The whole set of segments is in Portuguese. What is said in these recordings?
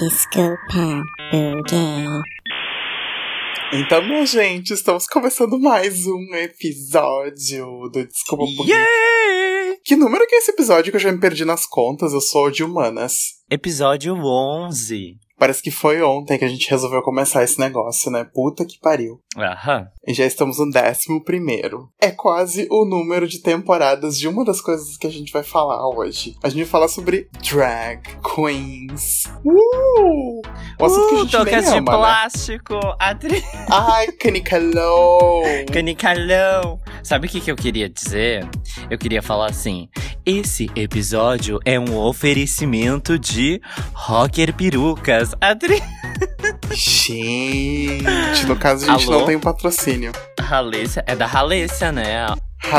Desculpa, buguei. Então, minha gente, estamos começando mais um episódio do Desculpa Buguei. Yay! Que número que é esse episódio que eu já me perdi nas contas? Eu sou de humanas. Episódio 11. Parece que foi ontem que a gente resolveu começar esse negócio, né? Puta que pariu. Aham. E já estamos no décimo primeiro. É quase o número de temporadas de uma das coisas que a gente vai falar hoje. A gente vai falar sobre drag queens. Uh! O assunto que a Uh, gente tocas de ama, né? plástico, atriz. Ai, canicalão! Canicalhão. Sabe o que, que eu queria dizer? Eu queria falar assim: esse episódio é um oferecimento de Rocker Perucas. Atriz. Gente, no caso a gente Alô? não tem um patrocínio. Halêcia. É da Halêcia, né?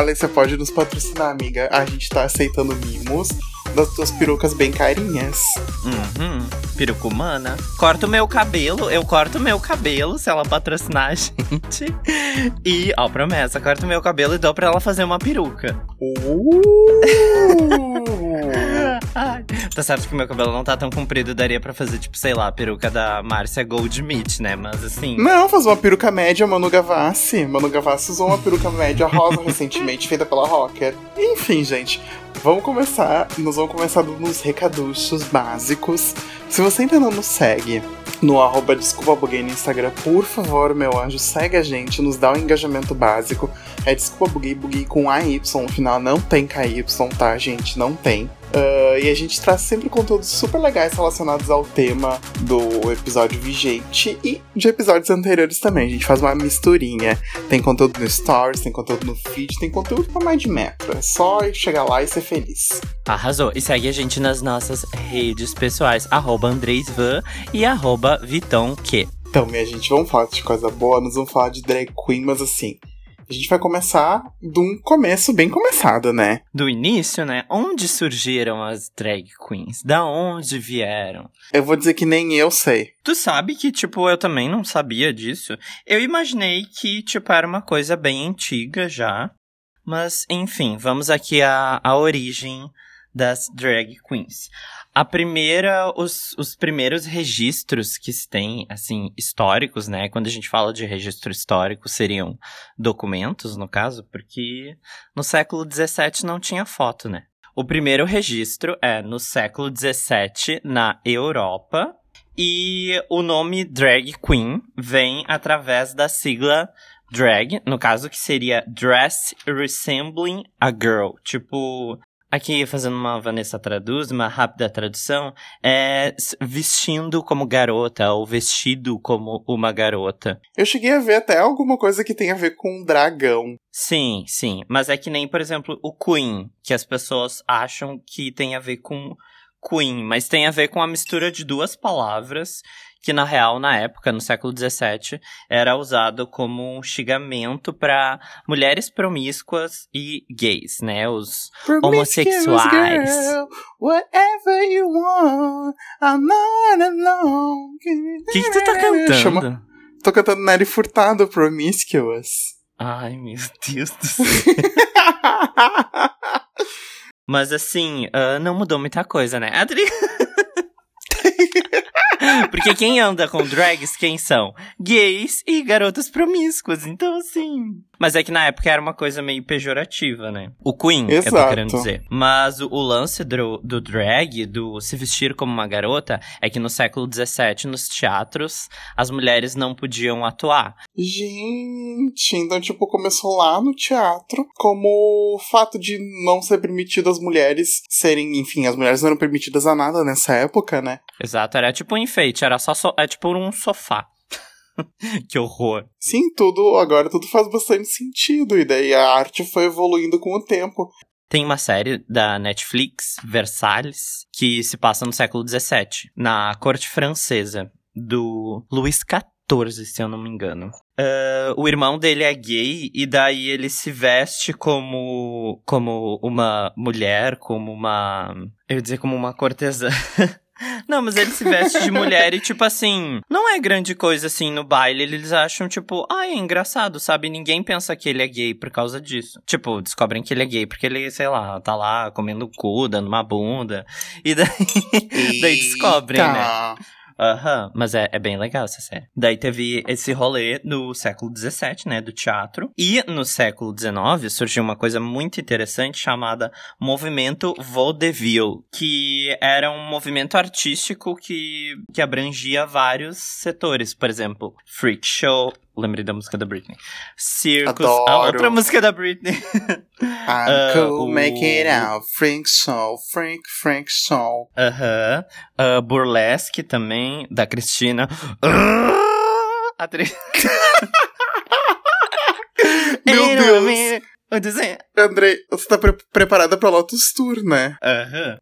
Você pode nos patrocinar, amiga. A gente tá aceitando mimos das tuas perucas bem carinhas. Uhum. Peruca humana. Corta o meu cabelo, eu corto o meu cabelo se ela patrocinar a gente. E, ó, promessa, corta o meu cabelo e dou pra ela fazer uma peruca. Uh! Tá certo que meu cabelo não tá tão comprido, daria pra fazer, tipo, sei lá, a peruca da Márcia Goldschmidt, né? Mas assim. Não, faz uma peruca média, Manu Gavassi. Manu Gavassi usou uma peruca média rosa recentemente, feita pela Rocker. Enfim, gente, vamos começar. Nós vamos começar nos recaduchos básicos. Se você ainda não nos segue no arroba Desculpa Buguei no Instagram, por favor, meu anjo, segue a gente, nos dá um engajamento básico. É Desculpa Buguei, Buguei com AY no final, não tem KY, tá, gente? Não tem. Ah, e a gente traz sempre conteúdos super legais relacionados ao tema do episódio vigente e de episódios anteriores também. A gente faz uma misturinha. Tem conteúdo no Stories, tem conteúdo no feed, tem conteúdo pra mais de metro. É só chegar lá e ser feliz. Arrasou. E segue a gente nas nossas redes pessoais, arroba AndrésVan e arroba VitãoQ. Então, minha gente, vamos falar de coisa boa, nós vamos falar de drag queen, mas assim. A gente vai começar de um começo bem começado, né? Do início, né? Onde surgiram as drag queens? Da onde vieram? Eu vou dizer que nem eu sei. Tu sabe que, tipo, eu também não sabia disso. Eu imaginei que, tipo, era uma coisa bem antiga já. Mas, enfim, vamos aqui à, à origem das drag queens. A primeira, os, os primeiros registros que se tem, assim, históricos, né? Quando a gente fala de registro histórico, seriam documentos, no caso, porque no século XVII não tinha foto, né? O primeiro registro é no século XVII, na Europa, e o nome drag queen vem através da sigla drag, no caso que seria dress resembling a girl. Tipo, aqui fazendo uma Vanessa traduz, uma rápida tradução, é vestindo como garota ou vestido como uma garota. Eu cheguei a ver até alguma coisa que tem a ver com um dragão. Sim, sim, mas é que nem, por exemplo, o queen, que as pessoas acham que tem a ver com queen, mas tem a ver com a mistura de duas palavras que na real na época, no século XVII, era usado como um xingamento para mulheres promíscuas e gays, né? Os Homossexuais. Girl, whatever you want, I'm not alone. O que, que tu tá cantando? Chama- Tô cantando Nelly Furtado, Promiscuous. Ai, meu Deus do céu. Mas assim, ah, não mudou muita coisa, né? Adri... Porque quem anda com drags, quem são? Gays e garotas promíscuas, então assim. Mas é que na época era uma coisa meio pejorativa, né? O Queen, eu tô Exato. querendo dizer. Mas o, o lance do, do drag, do se vestir como uma garota, é que no século XVII, nos teatros, as mulheres não podiam atuar. Gente, então, tipo, começou lá no teatro, como o fato de não ser permitido as mulheres serem, enfim, as mulheres não eram permitidas a nada nessa época, né? Exato, era tipo um enfeite, era só so, é tipo um sofá. que horror. Sim, tudo, agora tudo faz bastante sentido, e daí a arte foi evoluindo com o tempo. Tem uma série da Netflix, Versalhes, que se passa no século XVII, na corte francesa, do Luís XIV, se eu não me engano. Ah, o irmão dele é gay e daí ele se veste como como uma mulher, como uma, eu ia dizer como uma cortesã. Não, mas ele se veste de mulher e, tipo assim, não é grande coisa assim no baile. Eles acham, tipo, ah, é engraçado, sabe? Ninguém pensa que ele é gay por causa disso. Tipo, descobrem que ele é gay porque ele, sei lá, tá lá comendo cu, dando uma bunda. E daí, daí descobrem, né? Aham, mas é, é bem legal essa série. Daí teve esse rolê no século XVII, né, do teatro. E no século XIX surgiu uma coisa muito interessante chamada Movimento Vaudeville, que era um movimento artístico que, que abrangia vários setores. Por exemplo, freak show, lembrei da música da Britney. Circus, Adoro. a outra música da Britney. I'm Ah, cool, o- make it out. Frank Soul, Frank, Frank Soul. Aham. Ah, burlesque também, da Cristina. Ah, Atriz. Meu Ei, não, Deus. Eu disse- Andrei, você tá pre- preparada pra Lotus Tour, né? Aham.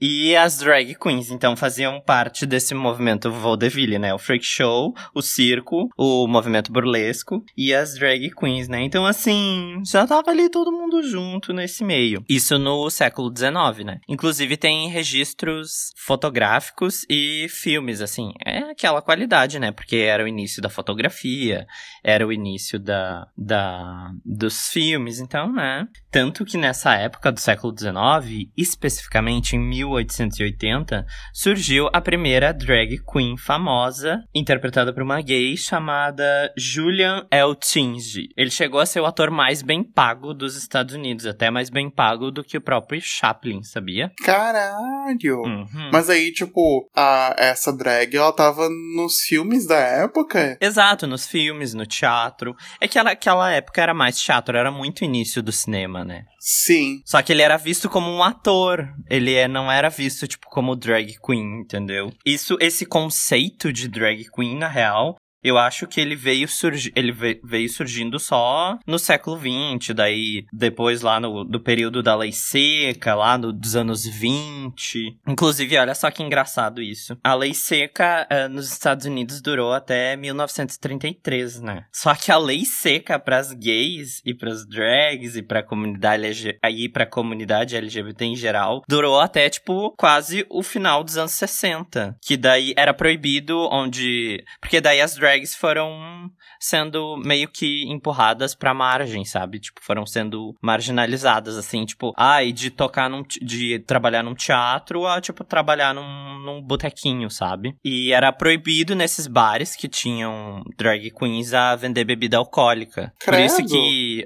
E as drag queens, então, faziam parte desse movimento vaudeville, né? O freak show, o circo, o movimento burlesco e as drag queens, né? Então, assim, já tava ali todo mundo junto nesse meio. Isso no século XIX, né? Inclusive, tem registros fotográficos e filmes, assim. É aquela qualidade, né? Porque era o início da fotografia, era o início da, da dos filmes, então, né? Tanto que nessa época do século XIX, especificamente em 1880, surgiu a primeira drag queen famosa, interpretada por uma gay chamada Julian Eltinge. Ele chegou a ser o ator mais bem pago dos Estados Unidos, até mais bem pago do que o próprio Chaplin, sabia? Caralho! Uhum. Mas aí, tipo, a, essa drag, ela tava nos filmes da época? Exato, nos filmes, no teatro. É que ela- aquela época era mais teatro, era muito início do cinema, né? Sim. Só que ele era visto como um ator. Ele é- não era visto, tipo, como drag queen, entendeu? Isso, esse conceito de drag queen, na real, eu acho que ele veio, surgi ele ve- veio surgindo só no século XX, daí depois lá no do período da lei seca, lá no, dos anos 20. Inclusive, olha só que engraçado isso. A lei seca eh, nos Estados Unidos durou até 1933, né? Só que a lei seca pras gays e pras drags e pra comunidade LG aí pra comunidade LGBT em geral durou até tipo quase o final dos anos 60, que daí era proibido onde porque daí as drags foram sendo meio que empurradas pra margem, sabe? Tipo, foram sendo marginalizadas assim, tipo, ai, de tocar num de trabalhar num teatro a tipo trabalhar num, num botequinho, sabe? E era proibido nesses bares que tinham drag queens a vender bebida alcoólica. Por isso Credo.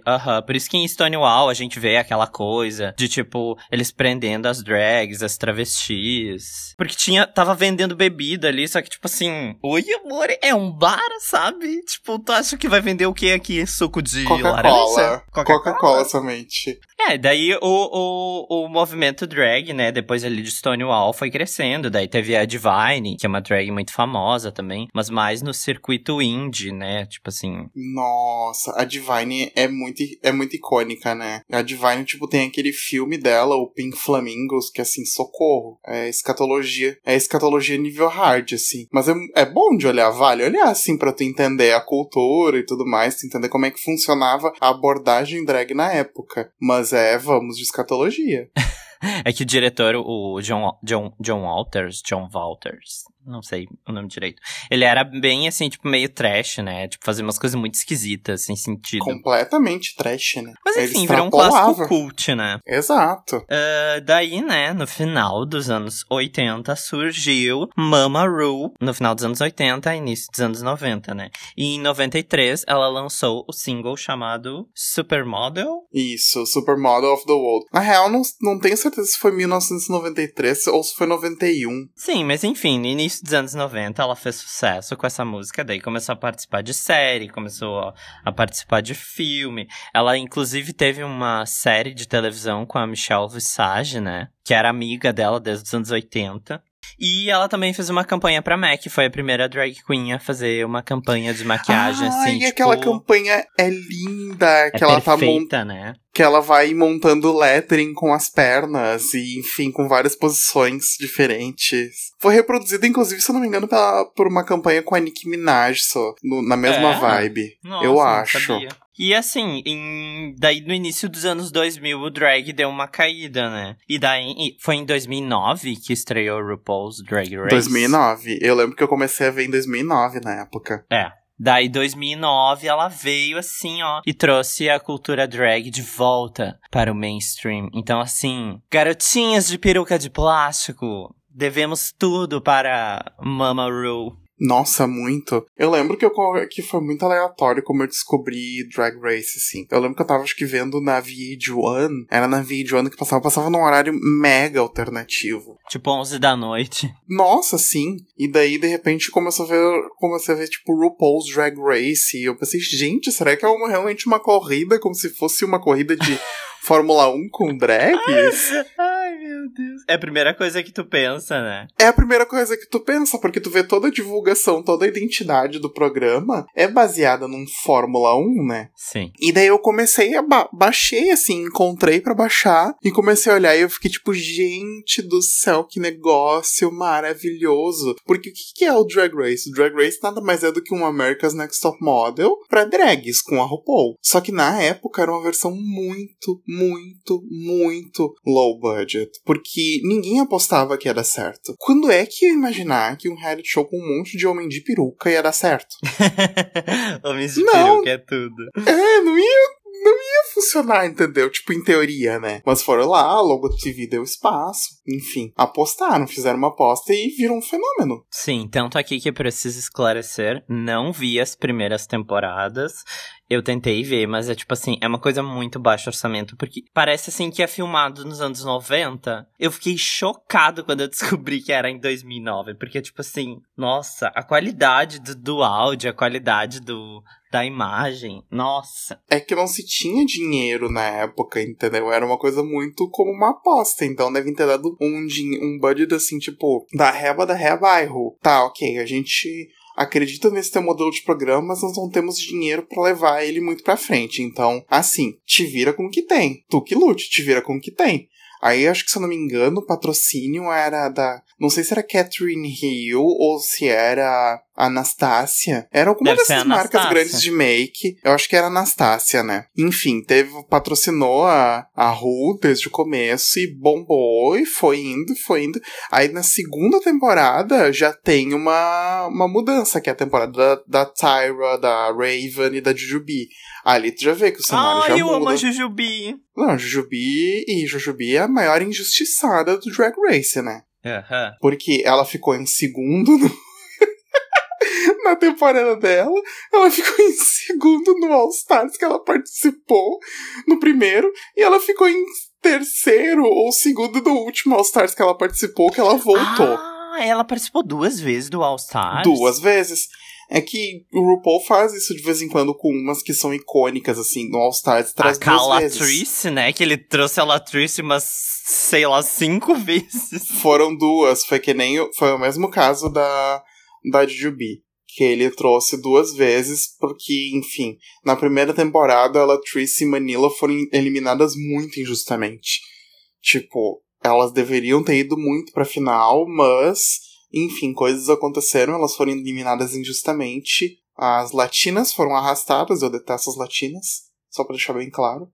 Aham, por isso que em Stonewall a gente vê aquela coisa de tipo eles prendendo as drags, as travestis. Porque tinha tava vendendo bebida ali, só que tipo assim, oi amor, é um bar, sabe? Tipo, tu acha que vai vender o que aqui? Suco de Coca-Cola. laranja? Coca-Cola somente. É, daí o, o, o movimento drag, né, depois ali de Stonewall foi crescendo, daí teve a Divine, que é uma drag muito famosa também, mas mais no circuito indie, né, tipo assim, Nossa, a Divine é muito, é muito icônica, né? A Divine, tipo, tem aquele filme dela, o Pink Flamingos, que assim, socorro. É escatologia. É escatologia nível hard, assim. Mas é, é bom de olhar, vale olhar, assim, pra tu entender a cultura e tudo mais, tu entender como é que funcionava a abordagem drag na época. Mas é, vamos de escatologia. é que o diretor, o John, John, John Walters, John Walters, não sei o nome direito, ele era bem assim, tipo, meio trash, né, tipo, fazia umas coisas muito esquisitas, sem sentido. Completamente trash, né? Mas Ele enfim, virou um clássico cult, né. Exato. Ah, daí, né, no final dos anos 80, surgiu Mama Ru, no final dos anos 80, início dos anos 90, né? E em 93, ela lançou o single chamado Supermodel. Isso, Supermodel of the World. Na real, não, não tenho certeza se foi 1993 ou se foi 91. Sim, mas enfim, no início dos anos 90, ela fez sucesso com essa música, daí começou a participar de série, começou a, a participar de filme. Ela, inclusive, teve uma série de televisão com a Michelle Visage, né? Que era amiga dela desde os anos 80. E ela também fez uma campanha pra MAC, foi a primeira drag queen a fazer uma campanha de maquiagem, ah, assim, e tipo... aquela campanha é linda, é que ela tá mon- perfeita, né? que ela vai montando lettering com as pernas e, enfim, com várias posições diferentes. Foi reproduzida, inclusive, se eu não me engano, pela, por uma campanha com a Nicki Minaj, só, no- na mesma É? vibe. Nossa, eu acho. sabia. E assim, em- daí no início dos anos 2000 o drag deu uma caída, né? E daí foi em 2009 que estreou o RuPaul's Drag Race. 2009. Eu lembro que eu comecei a ver em 2009 na época. É. Daí 2009 ela veio assim, ó, e trouxe a cultura drag de volta para o mainstream. Então assim, garotinhas de peruca de plástico, devemos tudo para Mama Ru. Nossa, muito. Eu lembro que, eu, que foi muito aleatório como eu descobri Drag Race, assim. Eu lembro que eu tava, acho que, vendo na VH1. Era na VH1 que passava, passava num horário mega alternativo. Tipo 11 da noite. Nossa, sim. E daí, de repente, começou a ver, comecei a ver, tipo, RuPaul's Drag Race. E eu pensei, gente, será que é uma, realmente uma corrida? Como se fosse uma corrida de Fórmula 1 com drags? Ai, meu Deus. É a primeira coisa que tu pensa, né? É a primeira coisa que tu pensa, porque tu vê toda a divulgação, toda a identidade do programa é baseada num Fórmula 1, né? Sim. E daí eu comecei a ba baixei assim, encontrei para baixar e comecei a olhar e eu fiquei tipo, gente do céu, que negócio maravilhoso. Porque o que é o Drag Race? O Drag Race nada mais é do que um America's Next Top Model para drags com a RuPaul. Só que na época era uma versão muito, muito, muito low budget, porque ninguém apostava que ia dar certo. Quando é que eu imaginar que um reality show com um monte de homem de peruca ia dar certo? Homens de não. peruca é tudo. É, não ia, não ia funcionar, entendeu? Tipo, em teoria, né? Mas foram lá, logo TV deu espaço, enfim, apostaram, fizeram uma aposta e viram um fenômeno. Sim, tanto aqui que preciso esclarecer, não vi as primeiras temporadas. Eu tentei ver, mas é tipo assim, é uma coisa muito baixo orçamento, porque parece assim que é filmado nos anos 90. Eu fiquei chocado quando eu descobri que era em 2009, porque tipo assim, nossa, a qualidade do, do áudio, a qualidade do, da imagem, nossa. É que não se tinha dinheiro na época, entendeu? Era uma coisa muito como uma aposta, então devem ter dado um, um budget assim, tipo, da reba da reba, bairro. Tá, ok, a gente acredita nesse teu modelo de programa, mas nós não temos dinheiro para levar ele muito para frente. Então, assim, te vira com o que tem. Tu que lute, te vira com o que tem. Aí acho que, se eu não me engano, o patrocínio era da. Não sei se era Catherine Hill ou se era Anastácia. Era alguma Deve dessas marcas grandes de make. Eu acho que era Anastácia, né? Enfim, teve, patrocinou a, a Ru desde o começo e bombou e foi indo, foi indo. Aí na segunda temporada já tem uma, uma mudança, que é a temporada da, da Tyra, da Raven e da Jujubi. Ali tu já vê que o cenário ah, já eu muda. amo a Jujubi. Não, Jujubi e Jujubi é a maior injustiçada do Drag Race, né? Porque ela ficou em segundo no na temporada dela. Ela ficou em segundo no All Stars que ela participou no primeiro. E ela ficou em terceiro ou segundo no último All Stars que ela participou, que ela voltou. Ah, ela participou duas vezes do All Stars? Duas vezes. É que o RuPaul faz isso de vez em quando com umas que são icônicas, assim, no All Stars. Traz a Latrice, né? Que ele trouxe a Latrice umas, sei lá, cinco vezes. Foram duas. Foi que nem. Foi o mesmo caso da, da Jujubi que ele trouxe duas vezes, porque, enfim, na primeira temporada, ela, Trish e Manila foram eliminadas muito injustamente. Tipo, elas deveriam ter ido muito pra final, mas, enfim, coisas aconteceram, elas foram eliminadas injustamente. As latinas foram arrastadas, eu detesto as latinas, só pra deixar bem claro.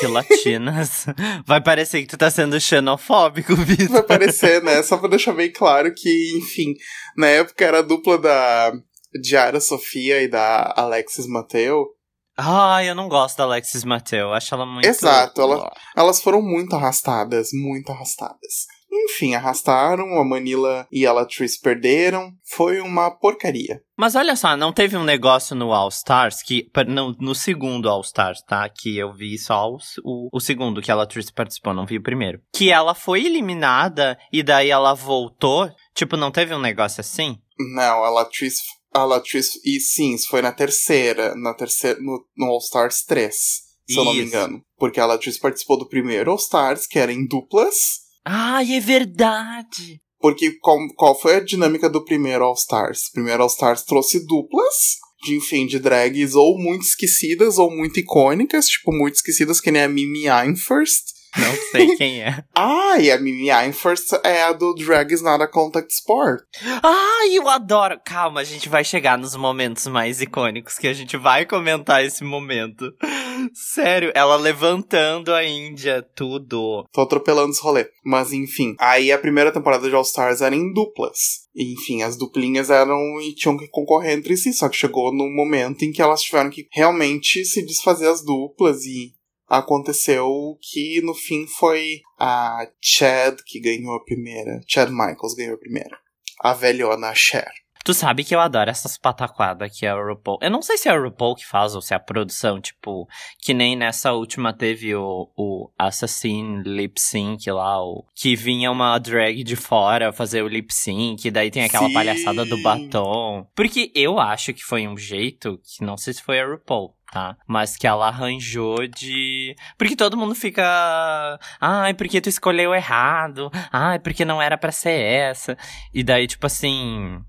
Que latinas. Vai parecer que tu tá sendo xenofóbico, Vitor. Vai parecer, né? Só pra deixar bem claro que, enfim, na época era a dupla da Diara Sofia e da Alexis Mateo. Ah, eu não gosto da Alexis Mateo. Acho ela muito. Exato, ela, elas foram muito arrastadas, muito arrastadas. Enfim, arrastaram, a Manila e a Latrice perderam. Foi uma porcaria. Mas olha só, não teve um negócio no All Stars que. No, no segundo All Stars, tá? Que eu vi só o, o, o, segundo que a Latrice participou, não vi o primeiro. Que ela foi eliminada e daí ela voltou. Tipo, não teve um negócio assim? Não, a Latrice. A Latrice. E sim, foi na terceira. Na terceira. No, no All Stars 3. Se Isso. eu não me engano. Porque a Latrice participou do primeiro All Stars, que era em duplas. Ai, é verdade! Porque qual, qual foi a dinâmica do primeiro All Stars? O primeiro All Stars trouxe duplas, de enfim, de drags ou muito esquecidas ou muito icônicas, tipo, muito esquecidas, que nem a Mimi Einfirst. Não sei quem é. ah, e a Mimi Einfirst é a do Drag is Not a Contact Sport. Ah, eu adoro! Calma, a gente vai chegar nos momentos mais icônicos, que a gente vai comentar esse momento. Sério, ela levantando a Índia, tudo. Tô atropelando esse rolê. Mas enfim, aí a primeira temporada de All Stars era em duplas. Enfim, as duplinhas eram e tinham que concorrer entre si, só que chegou num momento em que elas tiveram que realmente se desfazer as duplas e aconteceu que no fim foi a Chad que ganhou a primeira. Chad Michaels ganhou a primeira. A velhona Cher. Tu sabe que eu adoro essas pataquadas que é o RuPaul. Eu não sei se é o RuPaul que faz ou se é a produção, tipo, que nem nessa última teve o, o Assassin Lip Sync lá, o, que vinha uma drag de fora fazer o lip sync, daí tem aquela Sim. palhaçada do batom. Porque eu acho que foi um jeito, que não sei se foi a RuPaul, tá? Mas que ela arranjou de. Porque todo mundo fica. Ai, porque tu escolheu errado. Ai, porque não era pra ser essa. E daí, tipo assim.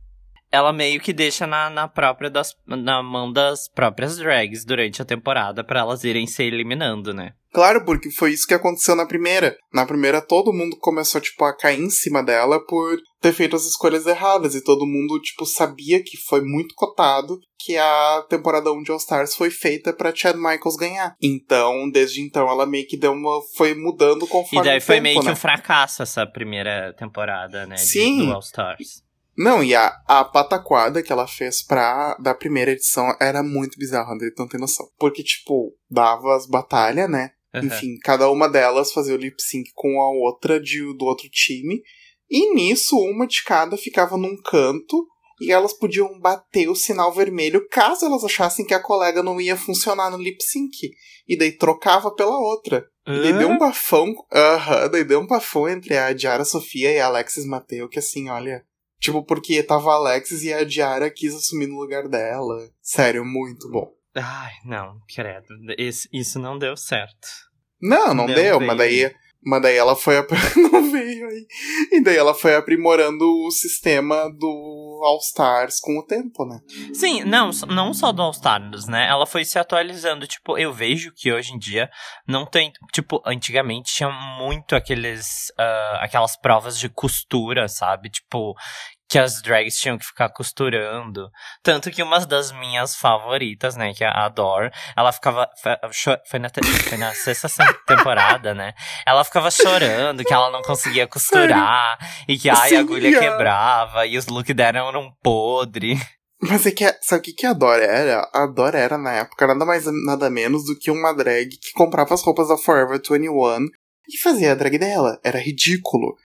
Ela meio que deixa na, na própria das, na mão das próprias drags durante a temporada pra elas irem se eliminando, né? Claro, porque foi isso que aconteceu na primeira. Na primeira, todo mundo começou, tipo, a cair em cima dela por ter feito as escolhas erradas. E todo mundo, tipo, sabia que foi muito cotado que a temporada 1 de All Stars foi feita pra Chad Michaels ganhar. Então, desde então, ela meio que deu uma. foi mudando conforme. E daí o foi tempo, meio que né? um fracasso essa primeira temporada, né? de- Sim. do All Stars. Não, e a, a pataquada que ela fez pra da primeira edição era muito bizarra, não tem noção. Porque, tipo, dava as batalhas, né? Uhum. Enfim, cada uma delas fazia o lip sync com a outra de, do outro time. E nisso, uma de cada ficava num canto e elas podiam bater o sinal vermelho caso elas achassem que a colega não ia funcionar no lip sync. E daí trocava pela outra. E daí deu um bafão. Aham, daí deu um bafão entre a Diara Sofia e a Alexis Mateu, que assim, olha. Tipo, porque tava a Alexis e a Diara quis assumir no lugar dela. Sério, muito bom. Ai, não, credo. Esse- isso não deu certo. Não, não, Não deu, mas daí, mas daí ela foi. não veio aí. E daí ela foi aprimorando o sistema do All Stars com o tempo, né? Sim, não, não só do All Stars, né? Ela foi se atualizando. Tipo, eu vejo que hoje em dia não tem. Tipo, antigamente tinha muito aqueles. ah, aquelas provas de costura, sabe? Tipo. Que as drags tinham que ficar costurando. Tanto que uma das minhas favoritas, né? Que é a Adore, ela ficava. Foi na, foi na sexta temporada, né? Ela ficava chorando que ela não conseguia costurar. E que ai, Sim, a agulha quebrava. E os looks dela eram podre. Mas é que, sabe o que, que a Dora era? A Dora era, na época, nada mais nada menos do que uma drag que comprava as roupas da Forever 21 e fazia a drag dela. Era ridículo.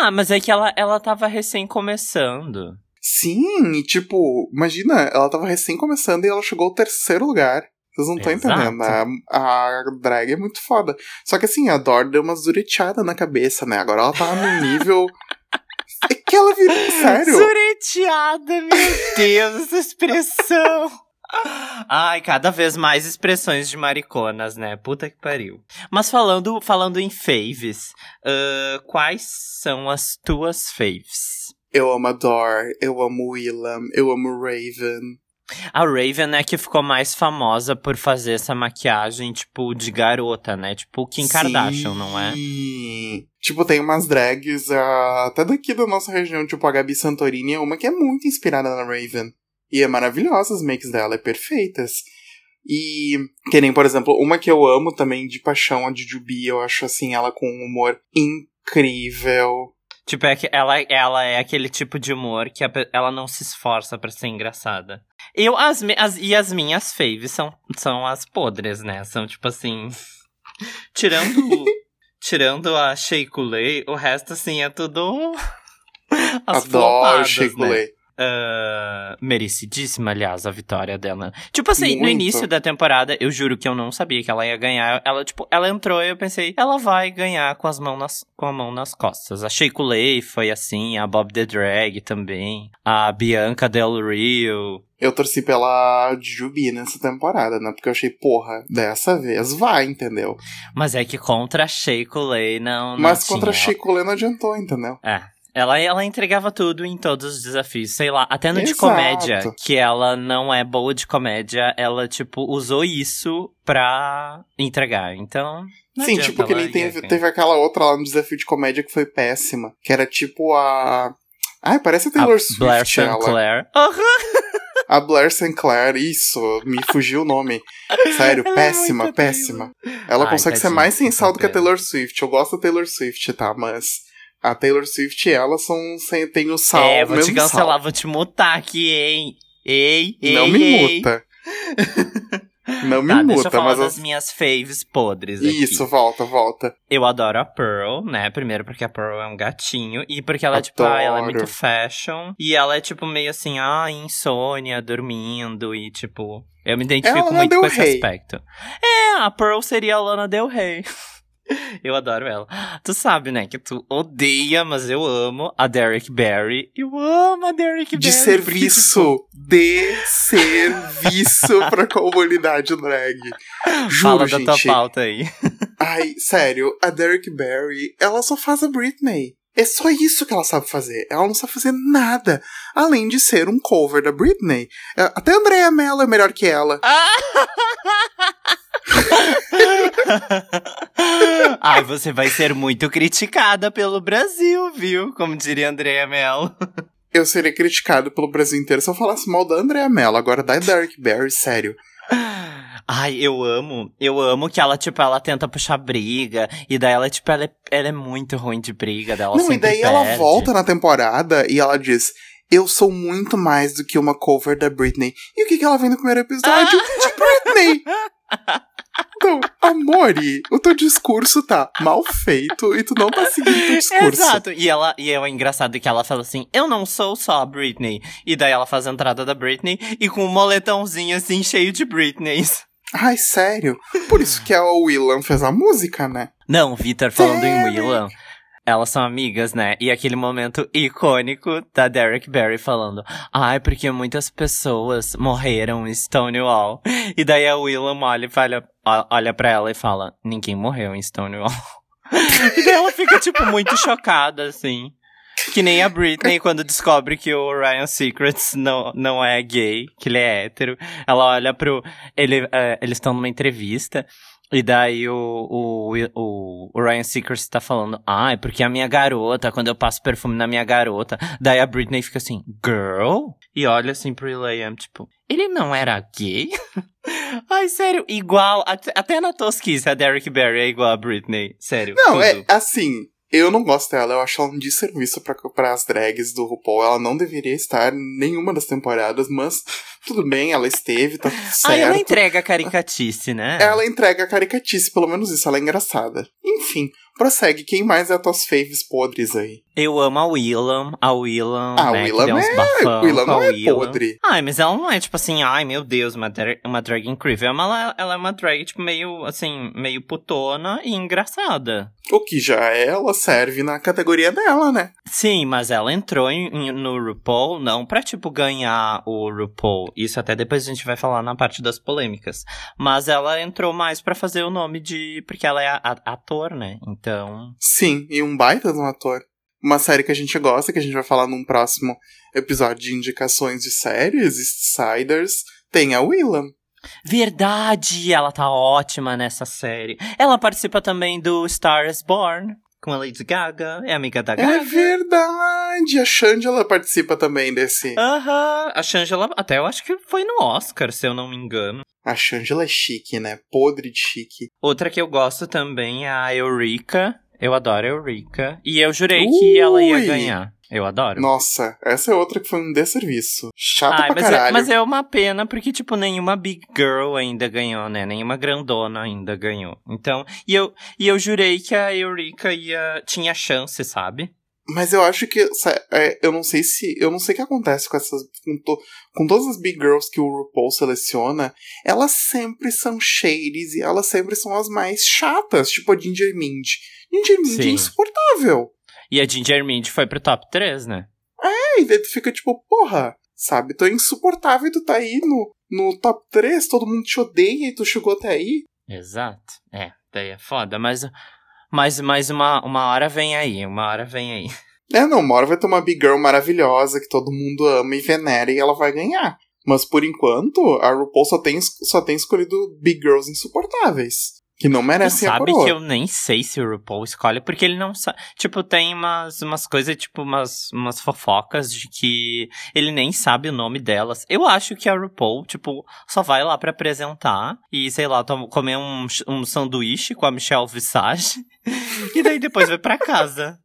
Ah, mas é que ela, ela tava recém começando. Sim, e tipo, imagina, ela tava recém começando e ela chegou ao terceiro lugar. Vocês não estão entendendo. A, a drag é muito foda. Só que assim, a Dor deu umas dureteadas na cabeça, né? Agora ela tá no nível. É que ela virou. Sério? Sureteada, meu Deus, essa expressão. Ai, cada vez mais expressões de mariconas, né? Puta que pariu. Mas falando, falando em faves, ah, quais são as tuas faves? Eu amo a Dor, eu amo Willam, eu amo Raven. A Raven é que ficou mais famosa por fazer essa maquiagem, tipo, de garota, né? Tipo Kim Kardashian, não é? Sim. Tipo, tem umas drags, ah, até daqui da nossa região, tipo a Gabi Santorini, é uma que é muito inspirada na Raven. E é maravilhosa as makes dela, é perfeitas. E que nem, por exemplo, uma que eu amo também de paixão, a Jujubi, eu acho assim, ela com um humor incrível. Tipo, é que ela, ela é aquele tipo de humor que a ela não se esforça pra ser engraçada. Eu, as, as, e as minhas faves são, são as podres, né? São tipo assim. Tirando. tirando a Shea Coulee, o resto, assim, é tudo. As Adoro flopadas, Shea né? Ah, merecidíssima, aliás, a vitória dela. Tipo assim, no Muito. início da temporada, eu juro que eu não sabia que ela ia ganhar. Ela, tipo, ela entrou e eu pensei, ela vai ganhar com as mãos nas, com a mão nas costas. A Shea Coulee foi assim, a Bob the Drag também, a Bianca Del Rio. Eu torci pela Jujubi nessa temporada, né? Porque eu achei, porra, dessa vez vai, entendeu? Mas é que contra a Shea Coulee não, não Mas contra a tinha. Shea Coulee não adiantou, entendeu? É. Ela, ela entregava tudo em todos os desafios, sei lá, até no de Exato. comédia, que ela não é boa de comédia, ela, tipo, usou isso pra entregar, então... não Sim, tipo que nem teve, teve aquela outra lá no desafio de comédia que foi péssima. Que era tipo a. Ai, parece a Taylor a Swift. Blair ela. Sinclair. Aham, A Blair Sinclair, isso, me fugiu o nome. Sério, Ela é péssima, muito péssima. Ela Ai, consegue ser mais sem sal do que a. Taylor Swift. Eu gosto da Taylor Swift, tá? Mas a Taylor Swift e ela são sem, tem o sal. É, vou te cancelar, sal. vou te mutar aqui, hein? Ei, ei, Não me ei. muta. Não me Tá, muta, deixa eu falar mas. das minhas faves podres aqui. Isso, volta, volta. Eu adoro a Pearl, né? Primeiro porque a Pearl é um gatinho. E porque ela, tipo, ah, ela é Adoro. muito fashion. E ela é, tipo, meio assim, ah, insônia, dormindo. E, tipo, eu me identifico é muito com esse aspecto. É, a Pearl seria a Lana Del Rey. Eu adoro ela. Tu sabe, né, que tu odeia, mas eu amo a Derek Barry. Eu amo a Derek De Barry. porque, serviço. De serviço pra comunidade drag. tipo, Juro, Fala da gente. tua pauta aí. Ai, sério, a Derek Barry, ela só faz a Britney. É só isso que ela sabe fazer. Ela não sabe fazer nada. Além de ser um cover da Britney. É, Até a Andrea Mello é melhor que ela. Ai, você vai ser muito criticada pelo Brasil, viu? Como diria Andrea Mello. Eu seria criticado pelo Brasil inteiro se eu falasse mal da Andrea Mello. Agora da Derek Barry, sério. Ai, eu amo. Eu amo que ela, tipo, ela tenta puxar briga. E daí ela, tipo, ela é, ela é muito ruim de briga dela. não, e daí ela volta na temporada e ela diz: Eu sou muito mais do que uma cover da Britney. E o que, que ela vem no primeiro episódio? De Britney! Então, amore, o teu discurso tá mal feito e tu não tá seguindo o teu discurso. Exato. E ela, e é engraçado que ela fala assim: Eu não sou só a Britney. E daí ela faz a entrada da Britney e com um moletãozinho assim, cheio de Britneys. Ai, sério? Por isso que a Willam fez a música, né? Não, Vitor falando em Derek. Elas são amigas, né? E aquele momento icônico da Derek Barry falando: Ai, porque muitas pessoas morreram em Stonewall. E daí a Willam olha, ó- olha pra ela e fala: Ninguém morreu em Stonewall. e daí ela fica, tipo, muito chocada, assim. Que nem a Britney quando descobre que o Ryan Secrets não, não é gay, que ele é hétero. Ela olha pro. Ele, é, eles estão numa entrevista. E daí o, o, o, o Ryan Seacrest tá falando, ah, é porque a minha garota, quando eu passo perfume na minha garota. Daí a Britney fica assim, girl? E olha assim pro Will.i.am, tipo, ele não era gay? Ai, sério, igual, até, até na tosquice a Derek Barry é igual a Britney, sério. Não, tudo. é assim. Eu não gosto dela, eu acho ela um desserviço pra as drags do RuPaul. Ela não deveria estar em nenhuma das temporadas, mas tudo bem, ela esteve, tá tudo certo. Ah, ela entrega a caricatice, né? Ela entrega a caricatice, pelo menos isso, ela é engraçada. Enfim, prossegue. Quem mais é as tuas faves podres aí? Eu amo a Willam, a Willam, Ah, a né, Willam que deu uns é- bafão Willam não é Willam. podre. Ai, mas ela não é, tipo assim, ai, meu Deus, uma, dra- uma drag incrível. Ela, ela é uma drag, tipo, meio, assim, meio putona e engraçada. O que já ela serve na categoria dela, né? Sim, mas ela entrou em- em- no RuPaul não pra, tipo, ganhar o RuPaul. Isso até depois a gente vai falar na parte das polêmicas. Mas ela entrou mais pra fazer o nome de... Porque ela é a- a- ator, né? Então... Sim, e um baita de um ator. Uma série que a gente gosta, que a gente vai falar num próximo episódio de indicações de séries, Siders, tem a Willam. Verdade! Ela tá ótima nessa série. Ela participa também do Star is Born. Com a Lady Gaga. É amiga da É Gaga. verdade! A Shangela participa também desse. Aham, a Shangela até eu acho que foi no Oscar, se eu não me engano. A Shangela é chique, né? Podre de chique. Outra que eu gosto também é a Eureka. Eu adoro a Eureka. E eu jurei que ela ia Ui! ganhar. Eu adoro. Nossa, essa é outra que foi um desserviço. Chata Ai, pra mas, é, caralho. mas é uma pena, porque, tipo, nenhuma big girl ainda ganhou, né? Nenhuma grandona ainda ganhou. Então, e eu, e eu jurei que a Eureka ia, tinha chance, sabe? Mas eu acho que. é, eu não sei se. Eu não sei o que acontece com essas. Com, to- com todas as big girls que o RuPaul seleciona, elas sempre são shades e elas sempre são as mais chatas, tipo a Ginger Mint. Ginger Mint é Sim. insuportável. E a Ginger Mint foi pro top 3, né? É, e daí tu fica tipo, porra, sabe? Tu é insuportável e tu tá aí no, no top 3, todo mundo te odeia e tu chegou até aí. Exato. É, daí é foda, mas, mas, mas uma, uma hora vem aí, uma hora vem aí. É, não, uma hora vai ter uma big girl maravilhosa que todo mundo ama e venera e ela vai ganhar. Mas por enquanto, a RuPaul só tem, só tem escolhido big girls insuportáveis. Que não merecem a sabe que eu nem sei se o RuPaul escolhe, porque ele não sabe. Tipo, tem umas, umas coisas, tipo, umas, umas fofocas de que ele nem sabe o nome delas. Eu acho que a RuPaul, tipo, só vai lá pra apresentar e, sei lá, comer um, um sanduíche com a Michelle Visage. e daí depois vai pra casa.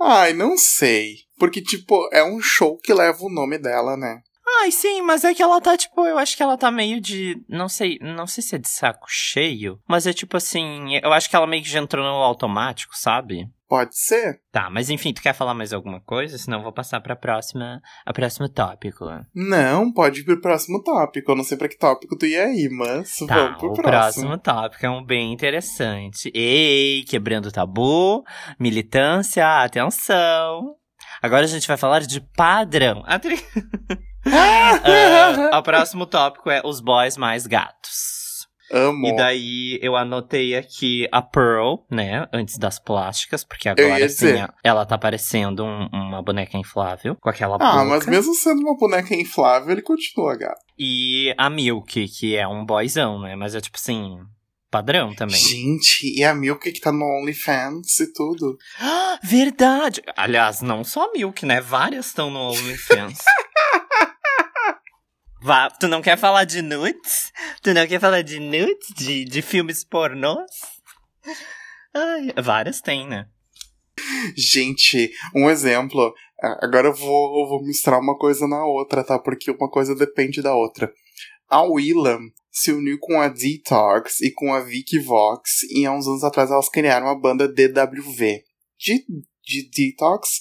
Ai, não sei. Porque, tipo, é um show que leva o nome dela, né? Ai, sim, mas é que ela tá, tipo, eu acho que ela tá meio de. Não sei, não sei se é de saco cheio, mas é tipo assim, eu acho que ela meio que já entrou no automático, sabe? Pode ser. Tá, mas enfim, tu quer falar mais alguma coisa? Senão eu vou passar pra próxima, a próximo tópico. Não, pode ir pro próximo tópico. Eu não sei pra que tópico tu ia ir, mas tá, vamos pro o próximo. próximo tópico é um bem interessante. Ei, quebrando tabu, militância, atenção. Agora a gente vai falar de padrão. Ah, o próximo tópico é os boys mais gatos. Amo. E daí eu anotei aqui a Pearl, né? Antes das plásticas, porque agora dizer. sim, a- ela tá parecendo um- uma boneca inflável com aquela Ah, boca. mas mesmo sendo uma boneca inflável, ele continua gato. E a Milk, que é um boyzão, né? Mas é tipo assim, padrão também. Gente, e a Milk que tá no OnlyFans e tudo. Ah, Verdade! Aliás, não só a Milk, né? Várias estão no OnlyFans. Vá, tu não quer falar de nudes? Tu não quer falar de nudes? De, de filmes pornôs? Ai, várias tem, né? Gente, um exemplo. Agora eu vou, eu vou misturar uma coisa na outra, tá? Porque uma coisa depende da outra. A Willam se uniu com a Detox e com a Vicky Vox e há uns anos atrás elas criaram a banda DWV. De, de Detox,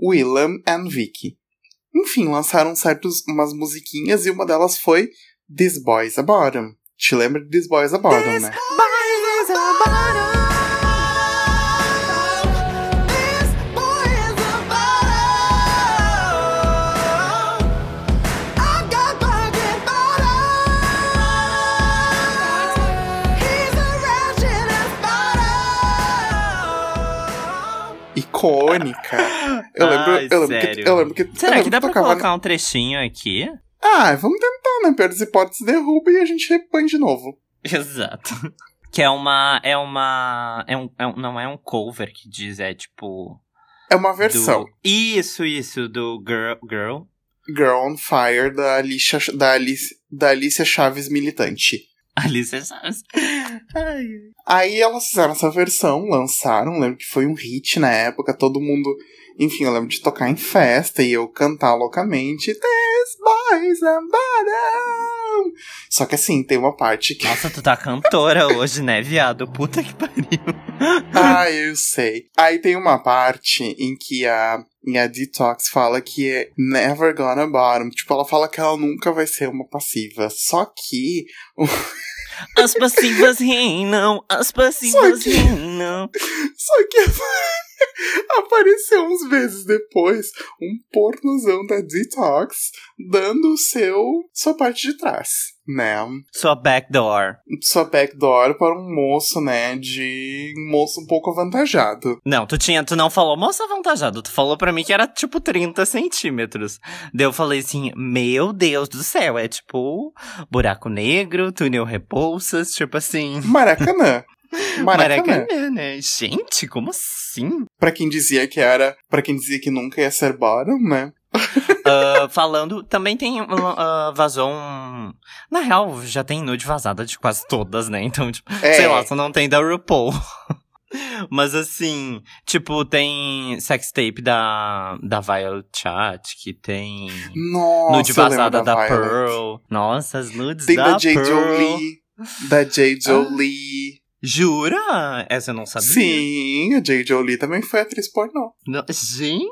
Willam and Vicky. Enfim, lançaram certos umas musiquinhas e uma delas foi This Boy's a Bottom. Te lembra de This Boy's a Bottom, né? Icônica. Eu lembro, Ai, eu lembro que sério? eu lembro que eu Será lembro que dá pra tocava colocar um trechinho aqui? Ah, vamos tentar, né? Pior das hipóteses, derruba e a gente repõe de novo. Exato. Que é uma. É uma. É um, é um- não é um cover que diz, é tipo. É uma versão. Do, isso, isso, do Girl. Girl. Girl on Fire da Alicia, da Alice, da Alicia Chaves Militante. Alice Chaves. Ai. Aí elas fizeram essa versão, lançaram, lembro que foi um hit na época, todo mundo. Enfim, eu lembro de tocar em festa e eu cantar loucamente. This boys and bottom. Só que assim, tem uma parte que. Nossa, tu tá cantora hoje, né, viado? Puta que pariu. ah, eu sei. Aí tem uma parte em que a, em a Detox fala que é never gonna bottom. Tipo, ela fala que ela nunca vai ser uma passiva. Só que As passivas reinam, as passivas Só que- reinam. Só que apareceu uns meses depois um pornozão da Detox dando o seu sua parte de trás, né? Sua backdoor. Sua backdoor para um moço, né? De um moço um pouco avantajado. Não, tu tinha, tu não falou moça avantajado, tu falou pra mim que era tipo 30 centímetros. Daí eu falei assim, meu Deus do céu, é tipo buraco negro, túnel repulsas, tipo assim. Maracanã. Maracanã. Maracanã, né? Gente, como assim? Pra quem dizia que era, Pra quem dizia que nunca ia ser bottom, né? Ah, falando, também tem. ah, vazou um. Na real, já tem nude vazada de quase todas, né? Então, tipo, É. sei lá, só não tem da RuPaul. Mas assim, tipo, tem sex tape da, da Violet Chat, que tem Nossa, nude vazada da, Violet. Pearl. Nossa, as nudes Tem da, da J. Pearl. Jolie. Da J. Ah. Jolie. Jura? Essa eu não sabia. Sim, a J. Jolie também foi atriz pornô. Não- Gente!